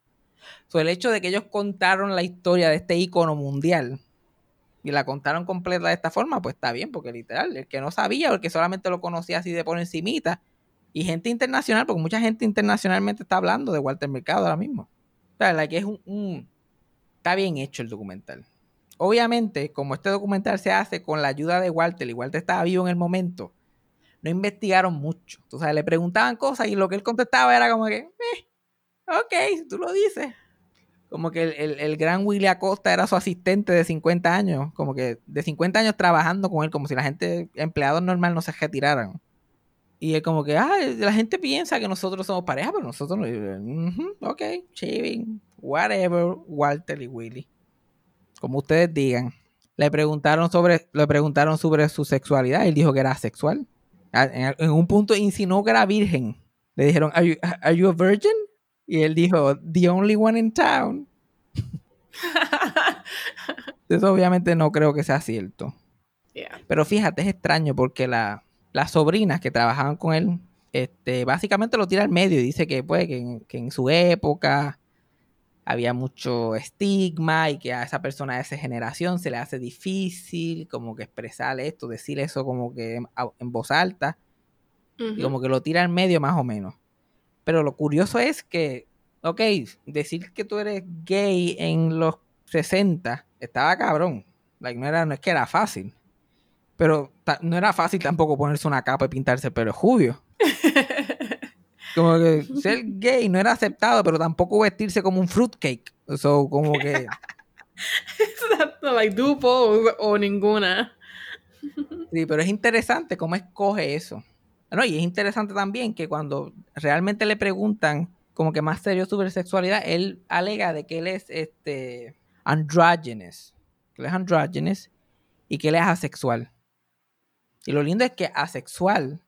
So, el hecho de que ellos contaron la historia de este ícono mundial y la contaron completa de esta forma, pues está bien, porque literal, el que no sabía o el que solamente lo conocía así de por encimita, y gente internacional, porque mucha gente internacionalmente está hablando de Walter Mercado ahora mismo. O sea, like, es un, un- Está bien hecho el documental. Obviamente, como este documental se hace con la ayuda de Walter, y Walter estaba vivo en el momento, no investigaron mucho. O sea, le preguntaban cosas y lo que él contestaba era como que, eh, ok, tú lo dices. Como que el, el- el gran Willy Acosta era su asistente de 50 años, como que de 50 años trabajando con él, como si la gente, empleados normal, no se retiraran. Y es como que, ah, la gente piensa que nosotros somos pareja, pero nosotros no. Yo, "Ujú, ok, chiving, whatever, Walter y Willy. Como ustedes digan. Le preguntaron sobre, le preguntaron sobre su sexualidad. Él dijo que era asexual. A- En, en un punto insinuó que era virgen. Le dijeron, are you, are you a virgin? Y él dijo, the only one in town. Eso obviamente no creo que sea cierto. Yeah. Pero fíjate, es extraño porque la- las sobrinas que trabajaban con él, este, básicamente lo tira al medio y dice que, pues, que, en, que en su época había mucho estigma y que a esa persona de esa generación se le hace difícil como que expresar esto, decir eso como que en, en voz alta y como que lo tira al medio más o menos. Pero lo curioso es que, ok, decir que tú eres gay en los 60 estaba cabrón. Like, no, era, no es que era fácil. Pero no era fácil tampoco ponerse una capa y pintarse el pelo rubio. Como que ser gay no era aceptado, pero tampoco vestirse como un fruitcake. So, como que... Exacto, like do both o ninguna. Sí, pero es interesante cómo escoge eso. No, y es interesante también que cuando realmente le preguntan como que más serio sobre sexualidad, él alega de que él es este androgynous, que él es androgynous y que él es asexual. Y lo lindo es que asexual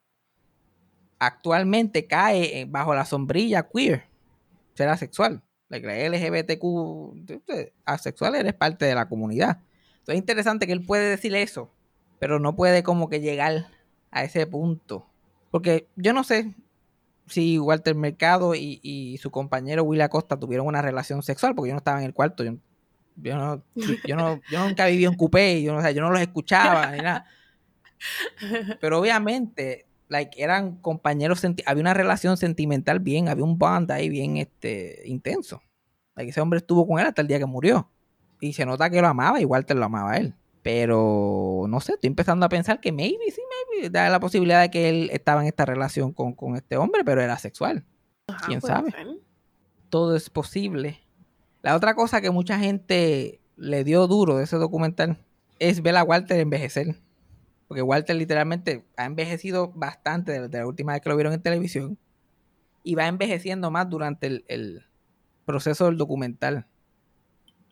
actualmente cae bajo la sombrilla queer, ser asexual. La LGBTQ asexual eres parte de la comunidad. Entonces es interesante que él puede decir eso, pero no puede como que llegar a ese punto. Porque yo no sé si Walter Mercado y, su compañero Will Acosta tuvieron una relación sexual, porque yo no estaba en el cuarto. Yo, yo no, yo, no, yo nunca viví en coupé, yo no, o sea, yo no los escuchaba ni nada. Pero obviamente, like, eran compañeros, había una relación sentimental bien, había un bond ahí bien este, intenso. Like, ese hombre estuvo con él hasta el día que murió. Y se nota que lo amaba y Walter lo amaba a él. Pero no sé, estoy empezando a pensar que maybe, sí, maybe, da la posibilidad de que él estaba en esta relación con, con este hombre, pero era sexual. Ajá, ¿Quién sabe? ser. Todo es posible. La otra cosa que mucha gente le dio duro de ese documental es ver a Walter envejecer. Porque Walter literalmente ha envejecido bastante desde la última vez que lo vieron en televisión. Y va envejeciendo más durante el, el proceso del documental.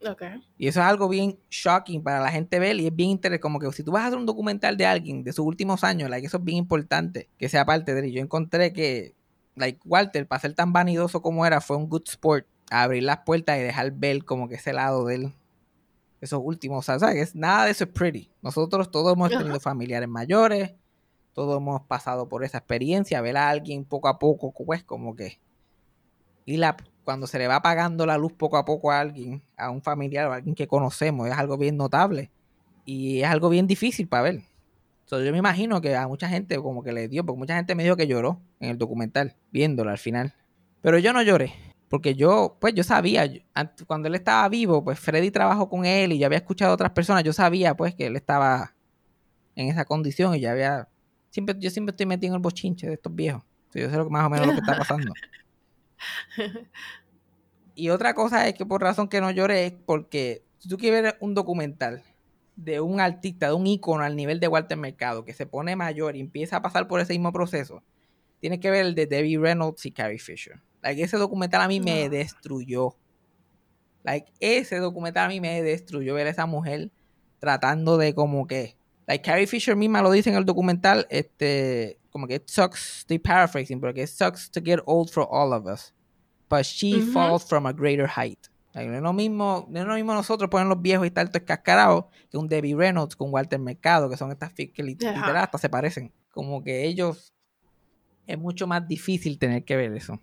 Ok. Y eso es algo bien shocking para la gente ver y es bien interesante. Como que si tú vas a hacer un documental de alguien de sus últimos años, like, eso es bien importante que sea parte de él. Yo encontré que, like, Walter, para ser tan vanidoso como era, fue un good sport a abrir las puertas y dejar ver como que ese lado de él. Esos últimos, o sea, ¿sabes? Es- Nada de eso es pretty. Nosotros todos hemos tenido familiares mayores, todos hemos pasado por esa experiencia, ver a alguien poco a poco, pues como que y la, cuando se le va apagando la luz poco a poco a alguien, a un familiar o a alguien que conocemos, es algo bien notable. Y es algo bien difícil para ver. So, yo me imagino que a mucha gente como que le dio, porque mucha gente me dijo que lloró en el documental, viéndolo al final. Pero yo no lloré, porque yo, pues yo sabía, cuando él estaba vivo, pues Freddy trabajó con él y yo había escuchado a otras personas, yo sabía pues que él estaba en esa condición y ya había, siempre, yo siempre estoy metido en el bochinche de estos viejos. Yo sé más o menos lo que está pasando. Y otra cosa es que por razón que no lloré es porque si tú quieres ver un documental de un artista, de un ícono al nivel de Walter Mercado, que se pone mayor y empieza a pasar por ese mismo proceso, tienes que ver el de Debbie Reynolds y Carrie Fisher. Like, ese documental a mí me destruyó. Like, ese documental a mí me destruyó ver a esa mujer tratando de como que... Like, Carrie Fisher misma lo dice en el documental, este, como que it sucks, estoy paraphrasing, pero que it sucks to get old for all of us. But she falls from a greater height. Like, no, es lo mismo, no es lo mismo nosotros poner los viejos y estar todos cascarados que un Debbie Reynolds con Walter Mercado, que son estas que literal hasta se parecen. Como que ellos es mucho más difícil tener que ver eso.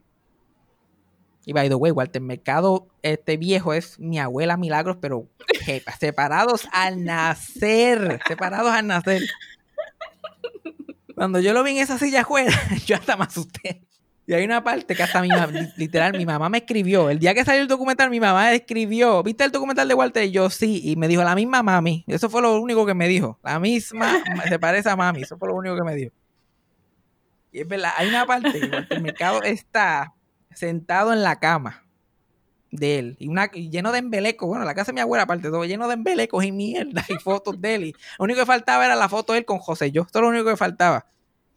Y by the way, Walter Mercado, este viejo es mi abuela Milagros, pero separados al nacer. Separados al nacer. Cuando yo lo vi en esa silla afuera, yo hasta me asusté. Y hay una parte que hasta mi mamá, li- literal, mi mamá me escribió. El día que salió el documental, mi mamá escribió. ¿Viste el documental de Walter? Y yo sí. Y me dijo la misma mami. Eso fue lo único que me dijo. La misma, se parece a mami. Eso fue lo único que me dijo. Y es verdad, hay una parte que Walter Mercado está sentado en la cama de él y una lleno de embelecos. Bueno, la casa de mi abuela, aparte todo, lleno de embelecos y mierda y fotos de él. Y lo único que faltaba era la foto de él con José. Yo, esto es lo único que faltaba.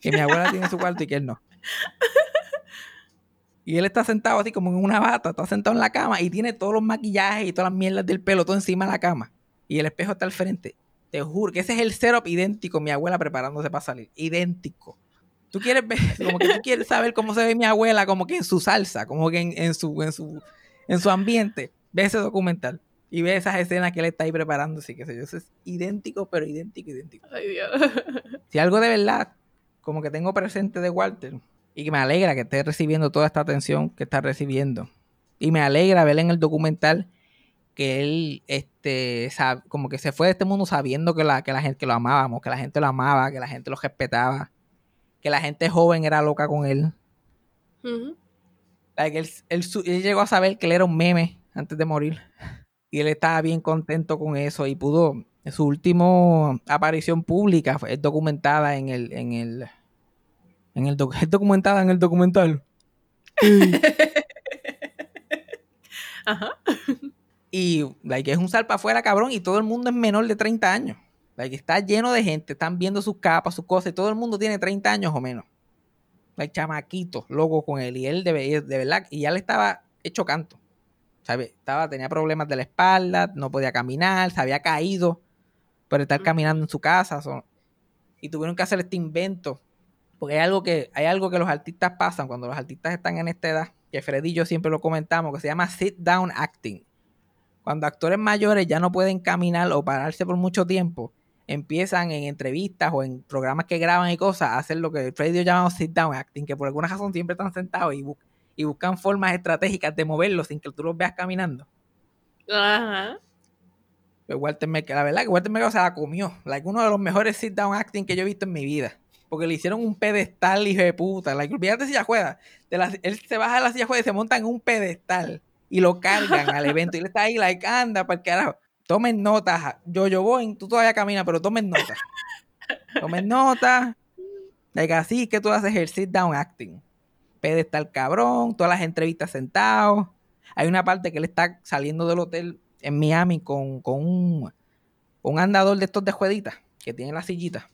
Que mi abuela tiene su cuarto y que él no. Y él está sentado así como en una bata, está sentado en la cama y tiene todos los maquillajes y todas las mierdas del pelo todo encima de la cama. Y el espejo está al frente. Te juro que ese es el setup idéntico, mi abuela preparándose para salir. Idéntico. Tú quieres ver, como que tú quieres saber cómo se ve mi abuela, como que en su salsa, como que en, en su, en su, en su ambiente. Ve ese documental. Y ve esas escenas que él está ahí preparándose, que sé yo. Eso es idéntico, pero idéntico, idéntico. Ay, Dios. Si algo de verdad, como que tengo presente de Walter, y que me alegra que esté recibiendo toda esta atención que está recibiendo. Y me alegra ver en el documental que él, este, sab- como que se fue de este mundo sabiendo que la, que la gente que lo amábamos, que la gente lo amaba, que la gente lo respetaba, que la gente joven era loca con él. Like, él, él llegó a saber que él era un meme antes de morir. Y él estaba bien contento con eso y pudo. En su última aparición pública fue es documentada en el. En el, en el doc- es documentada en el documental. Ajá. Y like, es un salpa afuera, cabrón, y todo el mundo es menor de 30 años. Like, está lleno de gente, están viendo sus capas, sus cosas, y todo el mundo tiene 30 años o menos. Like, chamaquito, loco con él. Y él de, de verdad, y ya le estaba hecho canto. ¿Sabe? Estaba, tenía problemas de la espalda, no podía caminar, se había caído por estar caminando en su casa. so- y tuvieron que hacer este invento. Porque hay algo que, hay algo que los artistas pasan cuando los artistas están en esta edad, que Freddy y yo siempre lo comentamos, que se llama sit down acting. Cuando actores mayores ya no pueden caminar o pararse por mucho tiempo, empiezan en entrevistas o en programas que graban y cosas a hacer lo que Freddy y yo llamamos sit down acting, que por alguna razón siempre están sentados y, bu- y buscan formas estratégicas de moverlos sin que tú los veas caminando. Ajá. Pues Walter Mercado, la verdad que Walter Mercado se la comió. Like, uno de los mejores sit down acting que yo he visto en mi vida. Porque le hicieron un pedestal, hijo de puta. Like, olvídate de silla juega. De la- él se baja de la silla juega y se monta en un pedestal. Y lo cargan al evento. Y él está ahí, like, anda, para el carajo. Tomen notas. Yo, yo voy, tú todavía caminas, pero tomen notas. Tomen notas. Like, así es que tú haces el sit down acting. Pedestal cabrón, todas las entrevistas sentados. Hay una parte que él está saliendo del hotel en Miami con, con un, un andador de estos de jueguitas que tiene la sillita.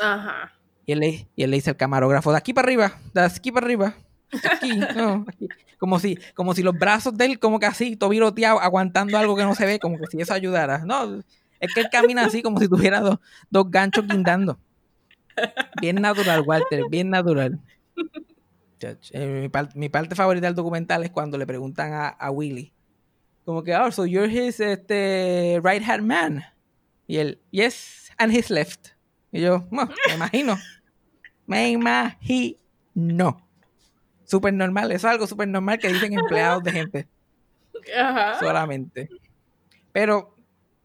Ajá. Y él, le, y él le dice al camarógrafo, de aquí para arriba, de aquí para arriba. De Aquí, no, aquí". Como si, como si los brazos de él, como que así, tobiroteado, aguantando algo que no se ve, como que si eso ayudara. No, es que él camina así como si tuviera dos, dos ganchos guindando. Bien natural, Walter, bien natural. Eh, mi, par- mi parte favorita del documental es cuando le preguntan a, a Willy, como que, oh, so you're his este, right hand man. Y él, yes, and his left. Y yo, "No, me imagino. Me imagino. Súper normal, eso es algo súper normal que dicen empleados de gente Ajá. solamente. Pero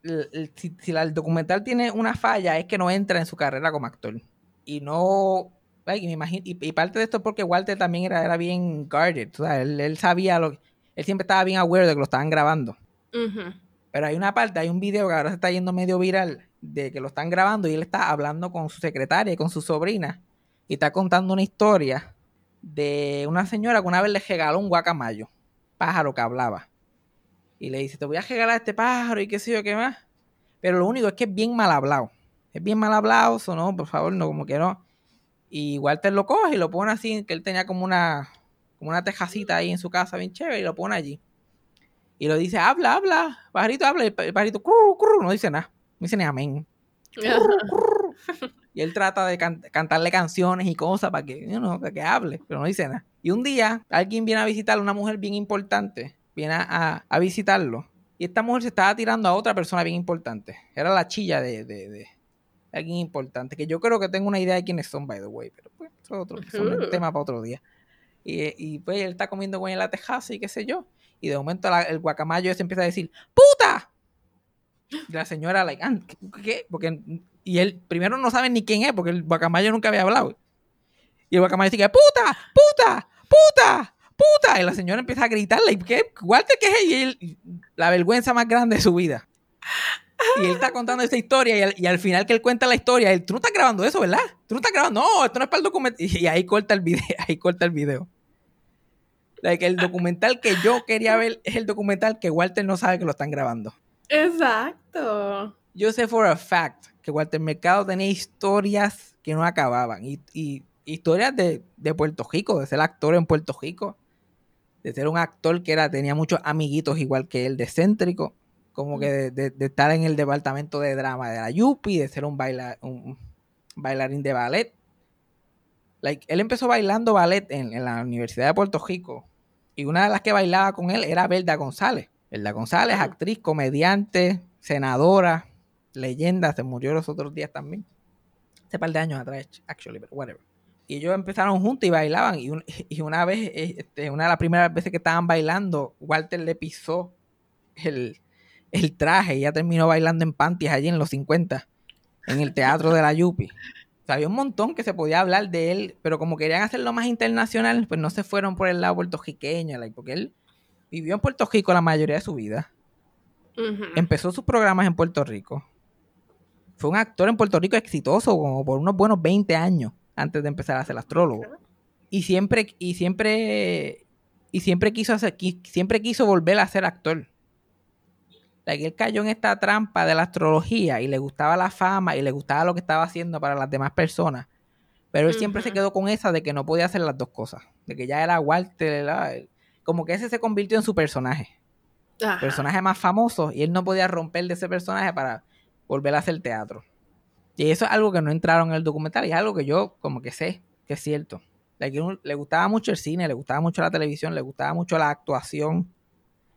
l- l- si, si la- el documental tiene una falla es que no entra en su carrera como actor. Y no... me imagino, y, y parte de esto es porque Walter también era, era bien guarded. o sea, él, él sabía lo... Él siempre estaba bien aware de que lo estaban grabando. Pero hay una parte, hay un video que ahora se está yendo medio viral de que lo están grabando y él está hablando con su secretaria y con su sobrina y está contando una historia de una señora que una vez le regaló un guacamayo, pájaro que hablaba. Y le dice, te voy a regalar este pájaro y qué sé yo qué más. Pero lo único es que es bien mal hablado. Es bien mal hablado, eso no, por favor, no, como que no. Y Walter lo coge y lo pone así, que él tenía como una, como una tejacita ahí en su casa bien chévere y lo pone allí. Y lo dice, habla, habla, pajarito habla, y el pa- el pajarito curru, curru, no dice nada, no dice ni amén. Ajá. Y él trata de can- cantarle canciones y cosas para que, you know, para que hable, pero no dice nada. Y un día alguien viene a visitarlo, una mujer bien importante, viene a, a- visitarlo. Y esta mujer se estaba tirando a otra persona bien importante. Era la chilla de, de- de alguien importante, que yo creo que tengo una idea de quiénes son, by the way, pero pues, eso es otro es tema para otro día. Y, y pues él está comiendo con la tejaza y qué sé yo. Y de momento la- el guacamayo se empieza a decir, ¡puta! Y la señora, like, "Ah, ¿qué- ¿qué? Porque, y él primero no sabe ni quién es, porque el guacamayo nunca había hablado. Y el guacamayo dice, ¡puta! ¡puta! ¡puta! ¡puta! Y la señora empieza a gritarle, ¿qué? Walter, ¿qué es? Y él, la vergüenza más grande de su vida. Y él está contando esta historia y al, y al final que él cuenta la historia, él, tú no estás grabando eso, ¿verdad? Tú no estás grabando, no, esto no es para el documental. Y ahí corta el video, ahí corta el video. Like, el documental que yo quería ver es el documental que Walter no sabe que lo están grabando. Exacto. Yo sé for a fact que Walter Mercado tenía historias que no acababan. Y, y historias de, de Puerto Rico, de ser actor en Puerto Rico. De ser un actor que era, tenía muchos amiguitos igual que él, de céntrico. Como que de, de- de estar en el departamento de drama de la Yupi, de ser un, baila, un bailarín de ballet. Like, él empezó bailando ballet en, en la Universidad de Puerto Rico. Y una de las que bailaba con él era Belda González. Elda González, actriz, comediante, senadora, leyenda, se murió los otros días también. Hace par de años atrás, actually, but whatever. Y ellos empezaron juntos y bailaban. Y, y una vez, este, una de las primeras veces que estaban bailando, Walter le pisó el, el traje y ya terminó bailando en panties allí en los 50, en el teatro de la Yupi. O sea, había un montón que se podía hablar de él, pero como querían hacerlo más internacional, pues no se fueron por el lado puertorriqueño, porque él vivió en Puerto Rico la mayoría de su vida. Empezó sus programas en Puerto Rico. Fue un actor en Puerto Rico exitoso como por unos buenos 20 años antes de empezar a ser astrólogo. Y siempre, y siempre, y siempre quiso hacer, siempre quiso volver a ser actor que él cayó en esta trampa de la astrología y le gustaba la fama y le gustaba lo que estaba haciendo para las demás personas. Pero él siempre se quedó con esa de que no podía hacer las dos cosas. De que ya era Walter, como que ese se convirtió en su personaje. Personaje más famoso y él no podía romper de ese personaje para volver a hacer teatro. Y eso es algo que no entraron en el documental y es algo que yo como que sé que es cierto. le gustaba mucho el cine, le gustaba mucho la televisión, le gustaba mucho la actuación,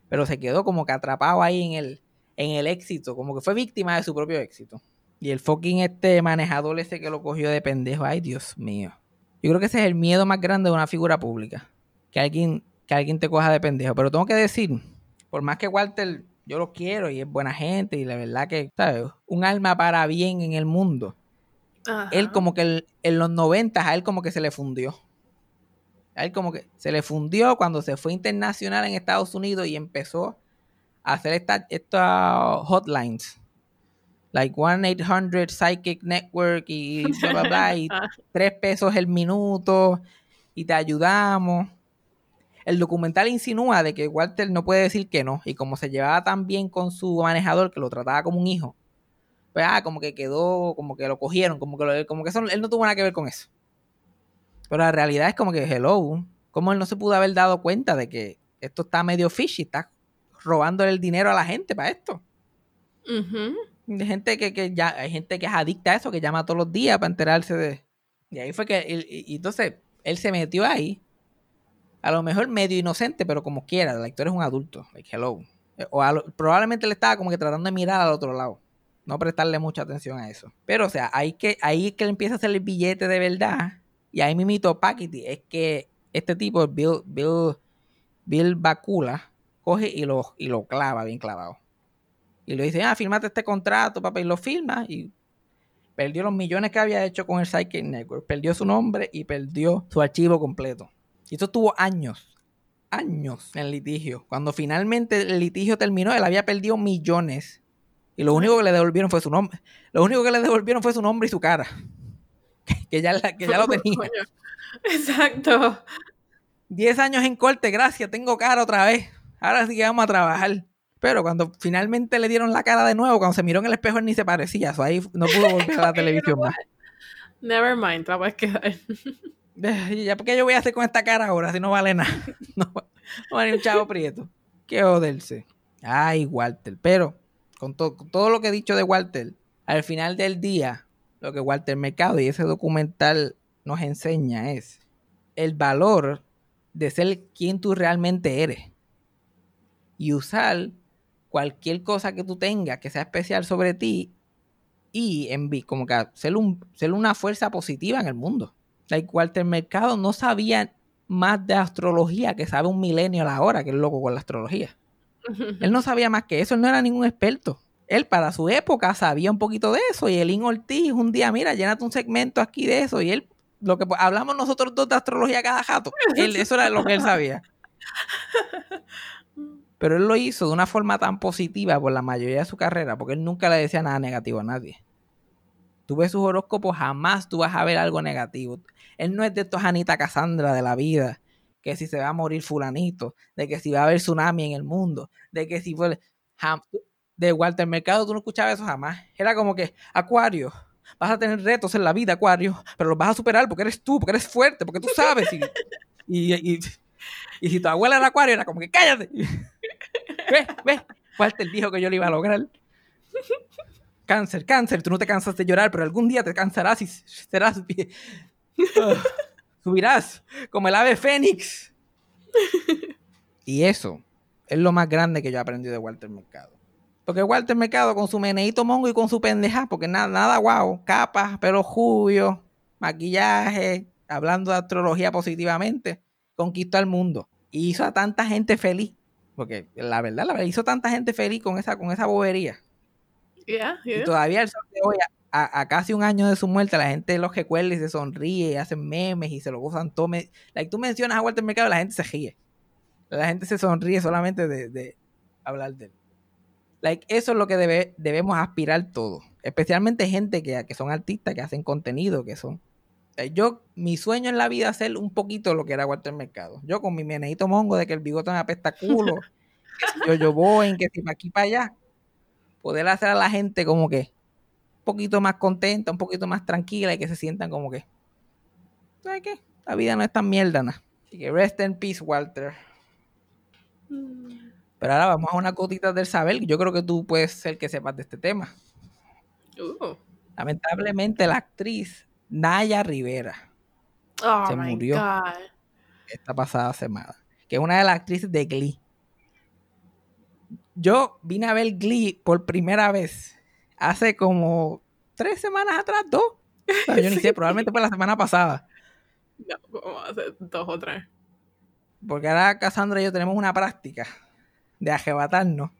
pero se quedó como que atrapado ahí en el, en el éxito, como que fue víctima de su propio éxito. Y el fucking este manejador ese que lo cogió de pendejo, ay Dios mío. Yo creo que ese es el miedo más grande de una figura pública. Que alguien, que alguien te coja de pendejo. Pero tengo que decir, por más que Walter yo lo quiero y es buena gente y la verdad que, ¿sabes? Un alma para bien en el mundo. Él como que en los 90 a él como que se le fundió. A él como que se le fundió cuando se fue internacional en Estados Unidos y empezó hacer estas esta hotlines. Like 1-800 Psychic Network y bla, bla, bla. Y tres pesos el minuto y te ayudamos. El documental insinúa de que Walter no puede decir que no. Y como se llevaba tan bien con su manejador que lo trataba como un hijo, pues ah, como que quedó, como que lo cogieron, como que, como que eso, él no tuvo nada que ver con eso. Pero la realidad es como que, hello, como él no se pudo haber dado cuenta de que esto está medio fishy, está robándole el dinero a la gente para esto. Hay gente que, ya, hay gente que es adicta a eso, que llama todos los días para enterarse de. Y ahí fue que. y, entonces, él se metió ahí. A lo mejor medio inocente, pero como quiera. La historia es un adulto. Like, hello. O probablemente le estaba como que tratando de mirar al otro lado. No prestarle mucha atención a eso. Pero, o sea, ahí que, ahí es que él empieza a hacer el billete de verdad. Y ahí mito Paquiti es que este tipo, Bill, Bill, Bill Bacula, coge y lo, y lo clava bien clavado. Y le dice, ah, firmate este contrato, papá, y lo firma. Y perdió los millones que había hecho con el Psychic Network. Perdió su nombre y perdió su archivo completo. Y eso tuvo años, años en litigio. Cuando finalmente el litigio terminó, él había perdido millones. Y lo único que le devolvieron fue su nombre. Lo único que le devolvieron fue su nombre y su cara. Que ya, que ya lo tenía. Exacto. Diez años en corte, gracias, tengo cara otra vez ahora sí que vamos a trabajar. Pero cuando finalmente le dieron la cara de nuevo, cuando se miró en el espejo, él ni se parecía. Eso ahí no pudo volver a la televisión más. Never mind, la puedes quedar. ya, ¿por qué yo voy a hacer con esta cara ahora si no vale nada? No, vale un chavo prieto. Qué joderse. Ay, Walter. Pero, con, con todo lo que he dicho de Walter, al final del día, lo que Walter Mercado y ese documental nos enseña es el valor de ser quien tú realmente eres y usar cualquier cosa que tú tengas que sea especial sobre ti y en, como que ser, un, ser una fuerza positiva en el mundo. Like Walter Mercado no sabía más de astrología que sabe un milenio a la hora, que es loco con la astrología. Él no sabía más que eso, él no era ningún experto. Él para su época sabía un poquito de eso y Elin Ortiz un día, mira, llénate un segmento aquí de eso y él, lo que hablamos nosotros dos de astrología cada jato, él, eso era lo que él sabía. Pero él lo hizo de una forma tan positiva por la mayoría de su carrera, porque él nunca le decía nada negativo a nadie. Tú ves sus horóscopos, jamás tú vas a ver algo negativo. Él no es de estos Anita Cassandra de la vida, que si se va a morir fulanito, de que si va a haber tsunami en el mundo, de que si fue... De Walter Mercado tú no escuchabas eso jamás. Era como que, Acuario, vas a tener retos en la vida, Acuario, pero los vas a superar porque eres tú, porque eres fuerte, porque tú sabes. Y, y, y, si tu abuela era Acuario, era como que, cállate. ¿Ves? ¿Ves? Walter dijo que yo lo iba a lograr. Cáncer, cáncer, tú no te cansas de llorar, pero algún día te cansarás y serás. Subirás como el ave fénix. Y eso, es lo más grande que yo he aprendido de Walter Mercado. Porque Walter Mercado con su meneito mongo y con su pendeja, porque nada, nada guau, capas, pelo jubio, maquillaje, hablando de astrología positivamente, conquistó al mundo. Y hizo a tanta gente feliz. Porque la verdad, la verdad, hizo tanta gente feliz con esa, con esa bobería. Yeah, yeah. Y todavía el sol de hoy, a, a casi un año de su muerte, la gente los recuerda y se sonríe, y hacen memes y se lo gozan todo. Me- Like, tú mencionas a Walter Mercado la gente se ríe. La gente se sonríe solamente de, de hablar de él. Like, eso es lo que debe- debemos aspirar todos. Especialmente gente que, que son artistas, que hacen contenido, que son... Eh, Yo, mi sueño en la vida es ser un poquito lo que era Walter Mercado. Yo con mi meneito mongo de que el bigote me apesta a culo, que si yo, yo voy, que si para aquí para allá, poder hacer a la gente como que poquito más contenta, un poquito más tranquila y que se sientan como que, ¿sabes qué? La vida no es tan mierda, nada. Así que rest in peace, Walter. Mm. Pero ahora vamos a una cotita del saber. Yo creo que tú puedes ser que sepas de este tema. Uh. Lamentablemente, la actriz Naya Rivera, Oh Se murió. God. esta pasada semana, que es una de las actrices de Glee. Yo vine a ver Glee por primera vez hace como tres semanas atrás, dos. Yo ni sé, probablemente fue la semana pasada. No, vamos a hacer dos o tres. Porque ahora Cassandra y yo tenemos una práctica de arrebatarnos.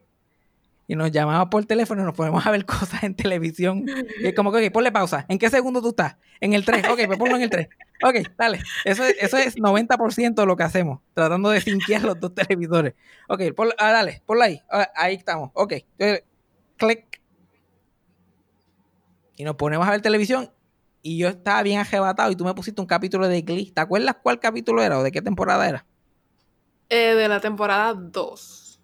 Y nos llamamos por teléfono y nos ponemos a ver cosas en televisión. Y es como que, ok, ponle pausa. ¿En qué segundo tú estás? En el 3. Ok, pues ponlo en el 3. Ok, dale. Eso es, eso es 90% de lo que hacemos. Tratando de sinquear los dos televisores. Ok, ponlo- ah, dale, ponlo ahí. Ah, ahí estamos. Ok. Clic. Y nos ponemos a ver televisión. Y yo estaba bien arrebatado. Y tú me pusiste un capítulo de Glee. ¿Te acuerdas cuál capítulo era o de qué temporada era? Eh, de la temporada 2.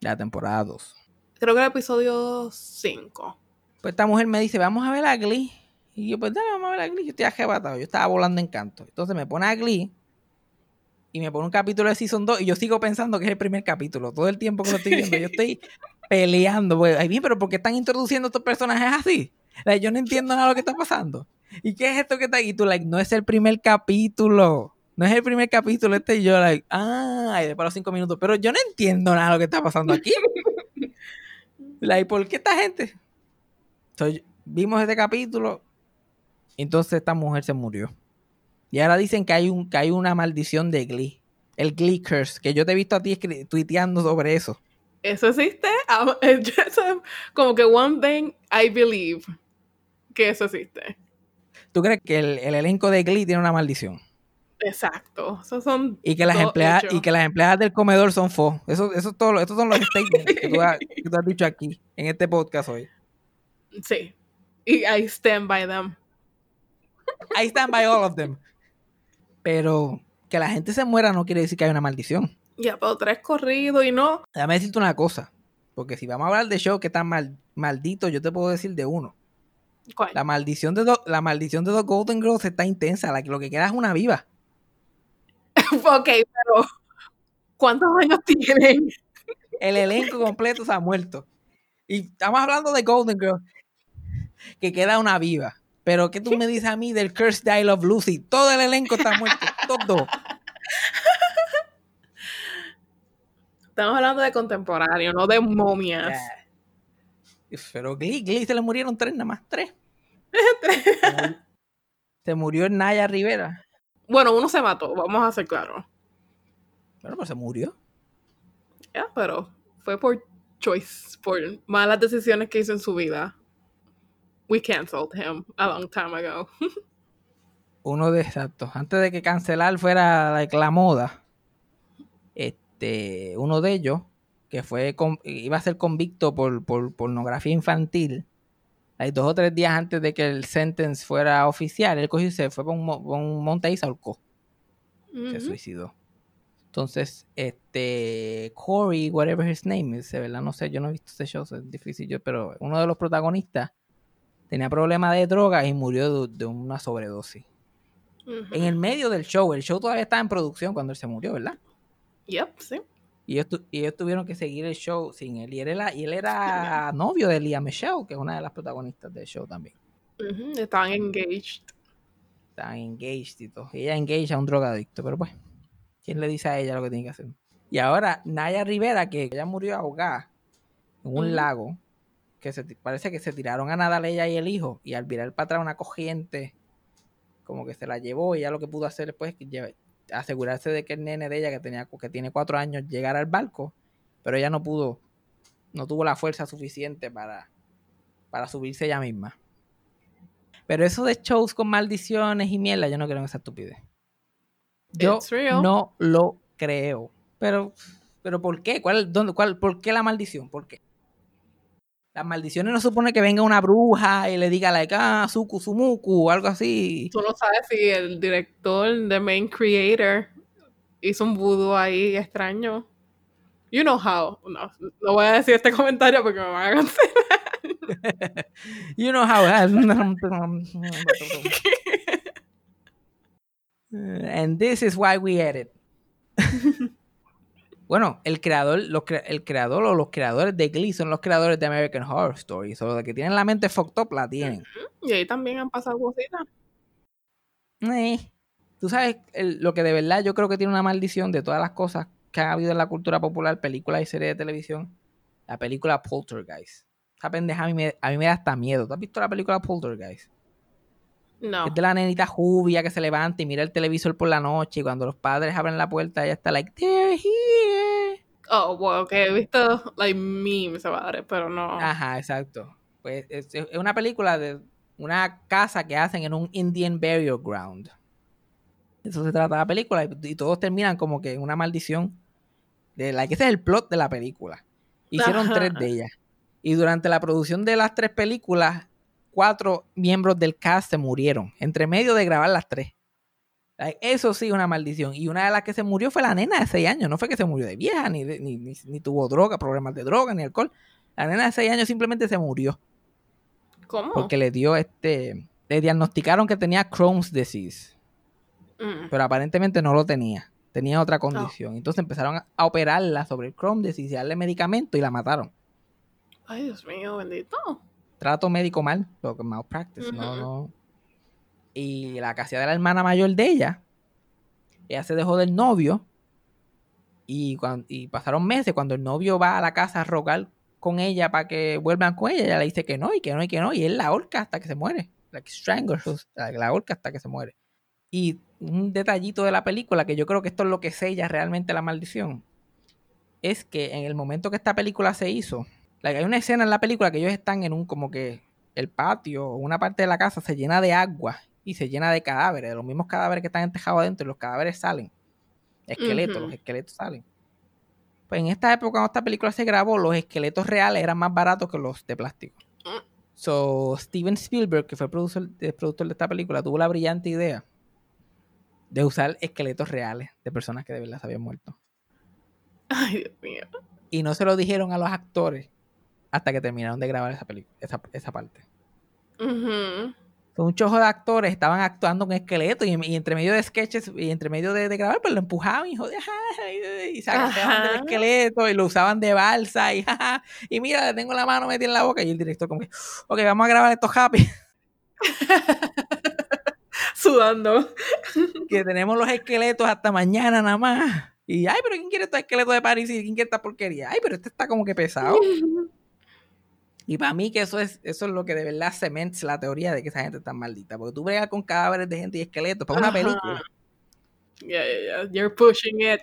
La temporada 2. Creo que el episodio 5. Pues esta mujer me dice, vamos a ver a Glee. Y yo, pues dale, vamos a ver a Glee. Yo estoy arrebatado. Yo estaba volando en canto. Entonces me pone a Glee. Y me pone un capítulo de Season 2. Y yo sigo pensando que es el primer capítulo. Todo el tiempo que lo estoy viendo. Yo estoy peleando. Pues, ay, bien, pero ¿por qué están introduciendo estos personajes así? Like, yo no entiendo nada de lo que está pasando. ¿Y qué es esto que está aquí? Tú, like, no es el primer capítulo. No es el primer capítulo. Este y yo, like, ah, y los cinco minutos. Pero yo no entiendo nada de lo que está pasando aquí. like, ¿por qué esta gente? Entonces, vimos este capítulo. Entonces esta mujer se murió. Y ahora dicen que hay, un, que hay una maldición de Glee. El Glee Curse. Que yo te he visto a ti tuiteando sobre eso. ¿Eso existe? Ah, como que one thing I believe que eso existe. ¿Tú crees que el, el elenco de Glee tiene una maldición? Exacto. Esos son Y que las, empleadas, y que las empleadas del comedor son fo. Eso, eso es todo, estos son los statements que tú, has, que tú has dicho aquí, en este podcast hoy. Sí. Y I stand by them. I stand by all of them. Pero que la gente se muera no quiere decir que hay una maldición. Ya, pero tres corridos y no. Déjame decirte una cosa. Porque si vamos a hablar de show que están mal, malditos, yo te puedo decir de uno. ¿Cuál? La maldición de, do- la maldición de los Golden Girls está intensa. La, que- lo que queda es una viva. ok, pero ¿cuántos años tienen? El elenco completo se ha muerto. Y estamos hablando de Golden Girls. Que queda una viva. Pero ¿qué tú me dices a mí del Cursed Dial of Lucy? Todo el elenco está muerto. Todo. Estamos hablando de contemporáneo, no de momias. Pero Glee, Glee se le murieron tres nada más. Tres. Se murió- Naya Rivera. Bueno, uno se mató, vamos a ser claros. Bueno, pues se murió. Ya, pero fue por choice, por malas decisiones que hizo en su vida. We canceled him a long time ago. Uno de exactos. Antes de que cancelar fuera like, la moda. Este, uno de ellos, que fue con- iba a ser convicto por, por pornografía infantil. Hay dos o tres días antes de que el sentence fuera oficial, él cogió y se fue por un, por un monte y se ahorcó. Se suicidó. Entonces, este, Corey, whatever his name is, verdad no sé, yo no he visto ese show, es difícil, yo, pero uno de los protagonistas tenía problemas de drogas y murió de, de una sobredosis. En el medio del show, el show todavía estaba en producción cuando él se murió, ¿verdad? Yep, sí. Y ellos, tu- y ellos tuvieron que seguir el show sin él. Y él era, y él era novio de Lia Michelle, que es una de las protagonistas del show también. Ujú, Estaban engaged. Estaban engaged y todo. Ella engaged a un drogadicto, pero pues, ¿quién le dice a ella lo que tiene que hacer? Y ahora Naya Rivera, que ella murió ahogada en un lago, que se, parece que se tiraron a nadar ella y el hijo, y al virar para atrás una corriente, como que se la llevó, y ella lo que pudo hacer después es que lleve- asegurarse de que el nene de ella, que, tenía, que tiene cuatro años, llegara al barco, pero ella no pudo, no tuvo la fuerza suficiente para, para subirse ella misma. Pero eso de shows con maldiciones y mierda, yo no creo en esa estupidez. Yo no lo creo. Pero, pero ¿por qué? ¿Cuál, dónde, cuál, ¿Por qué la maldición? ¿Por qué? Las maldiciones no supone que venga una bruja y le diga, like, ah, suku, sumuku, o algo así. Tú no sabes si el director, the main creator, hizo un vudú ahí extraño. You know how. No, no voy a decir este comentario porque me van a cancelar. You know how. And this is why we edit. bueno, el creador, los cre- el creador o los creadores de Glee son los creadores de American Horror Story. Solo de que tienen la mente fucked up, la tienen. Y ahí también han pasado cositas. Eh, Tú sabes el- lo que de verdad yo creo que tiene una maldición de todas las cosas que ha habido en la cultura popular, películas y series de televisión. La película Poltergeist. Esa pendeja a mí, me, a mí me da hasta miedo. ¿Tú has visto la película Poltergeist? No. Es de la nenita jubia que se levanta y mira el televisor por la noche y cuando los padres abren la puerta ella está like, they're here. Oh, bueno, que he visto, like, memes about it, pero no. Ajá, exacto. Pues es, es una película de una casa que hacen en un Indian burial ground. Eso se trata de la película y, y todos terminan como que en una maldición. De la que ese es el plot de la película. Hicieron Ajá. tres de ellas. Y durante la producción de las tres películas, cuatro miembros del cast se murieron. Entre medio de grabar las tres. Eso sí una maldición. Y una de las que se murió fue la nena de 6 años. No fue que se murió de vieja, ni, de- ni, ni, ni tuvo droga, problemas de droga, ni alcohol. La nena de 6 años simplemente se murió. ¿Cómo? Porque le dio este. Le diagnosticaron que tenía Crohn's disease. Mm. Pero aparentemente no lo tenía. Tenía otra condición. Entonces empezaron a- a operarla sobre el Crohn's disease y darle medicamento y la mataron. Ay, Dios mío, bendito. Trato médico mal, lo que malpractice, no, Ujú. no. Y la hacía de la hermana mayor de ella, ella se dejó del novio y, cuan- y pasaron meses cuando el novio va a la casa a rogar con ella para que vuelvan con ella, ella le dice que no y que no y que no y él la ahorca hasta que se muere. Like strangles, la ahorca hasta que se muere. Y un detallito de la película que yo creo que esto es lo que sella realmente la maldición es que en el momento que esta película se hizo, like, hay una escena en la película que ellos están en un como que el patio o una parte de la casa se llena de agua y se llena de cadáveres, de los mismos cadáveres que están entejados adentro y los cadáveres salen. Esqueletos, los esqueletos salen. Pues en esta época, cuando esta película se grabó, los esqueletos reales eran más baratos que los de plástico. Mm. So, Steven Spielberg, que fue el productor, el productor de esta película, tuvo la brillante idea de usar esqueletos reales de personas que de verdad se habían muerto. Ay, Dios mío. Y no se lo dijeron a los actores hasta que terminaron de grabar esa esa, esa parte. Ujú. Son un chojo de actores estaban actuando con esqueletos y, y entre medio de sketches y entre medio de, de grabar, pues lo empujaban y jodían, y se agarraban del esqueleto y lo usaban de balsa y jaja, y mira, le tengo la mano metida en la boca y el director como que, ok, vamos a grabar esto happy, Sudando. que tenemos los esqueletos hasta mañana nada más. Y, ay, pero ¿quién quiere estos esqueletos de París y quién quiere esta porquería? Ay, pero este está como que pesado. Y para mí que eso es, eso es lo que de verdad cements la teoría de que esa gente está maldita. Porque tú bregas con cadáveres de gente y esqueletos para una película. Yeah, yeah, yeah. You're pushing it.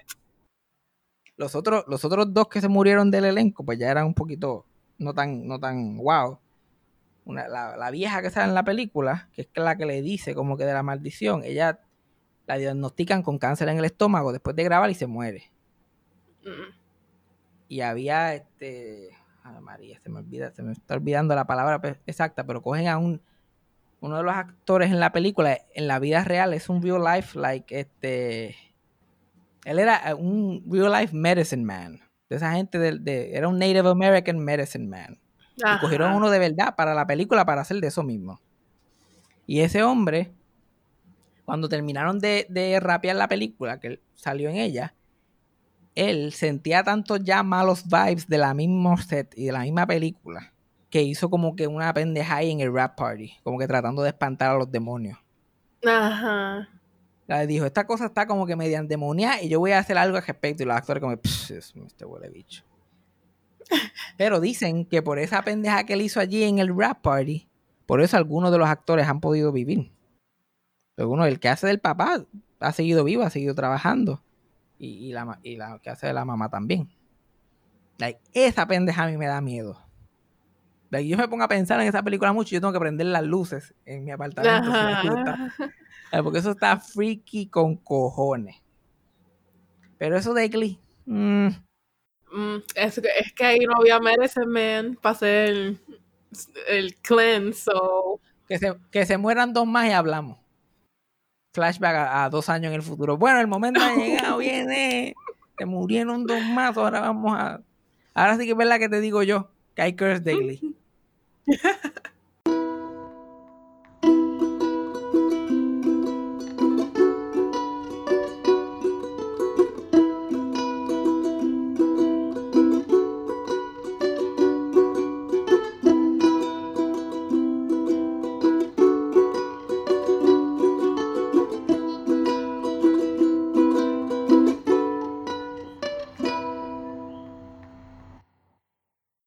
Los otros, los otros dos que se murieron del elenco, pues ya eran un poquito no tan, no tan wow. Una, la, la vieja que sale en la película, que es la que le dice como que de la maldición, ella la diagnostican con cáncer en el estómago después de grabar y se muere. Mm. Y había este. Ay, María, se me olvida, se me está olvidando la palabra exacta, pero cogen a un uno de los actores en la película, en la vida real, es un real life, like, este. Él era eh, un real life medicine man. De esa gente de, era un Native American medicine man. Y cogieron uno de verdad para la película para hacer de eso mismo. Y ese hombre, cuando terminaron de, de rapear la película, que salió en ella, él sentía tanto ya malos vibes de la misma set y de la misma película, que hizo como que una pendeja ahí en el rap party, como que tratando de espantar a los demonios. Ajá. La dijo, esta cosa está como que media endemoniada y yo voy a hacer algo al respecto. Y los actores como, este huele bicho. Pero dicen que por esa pendeja que él hizo allí en el rap party, por eso algunos de los actores han podido vivir. Algunos, el que hace del papá ha seguido vivo, ha seguido trabajando. Y, la, que hace de la mamá también. esa pendeja a mí me da miedo. yo me pongo a pensar en esa película mucho y yo tengo que prender las luces en mi apartamento. porque eso está freaky con cojones. Pero eso de Glee. Mm. Mm, es, que ahí no había Medicine Man para hacer el, el cleanse. Que, se, que se mueran dos más y hablamos. Flashback a, dos años en el futuro. Bueno, el momento ha llegado, viene. Se murieron dos más, ahora vamos a. Ahora sí que es verdad que te digo yo, que hay Curse Daily.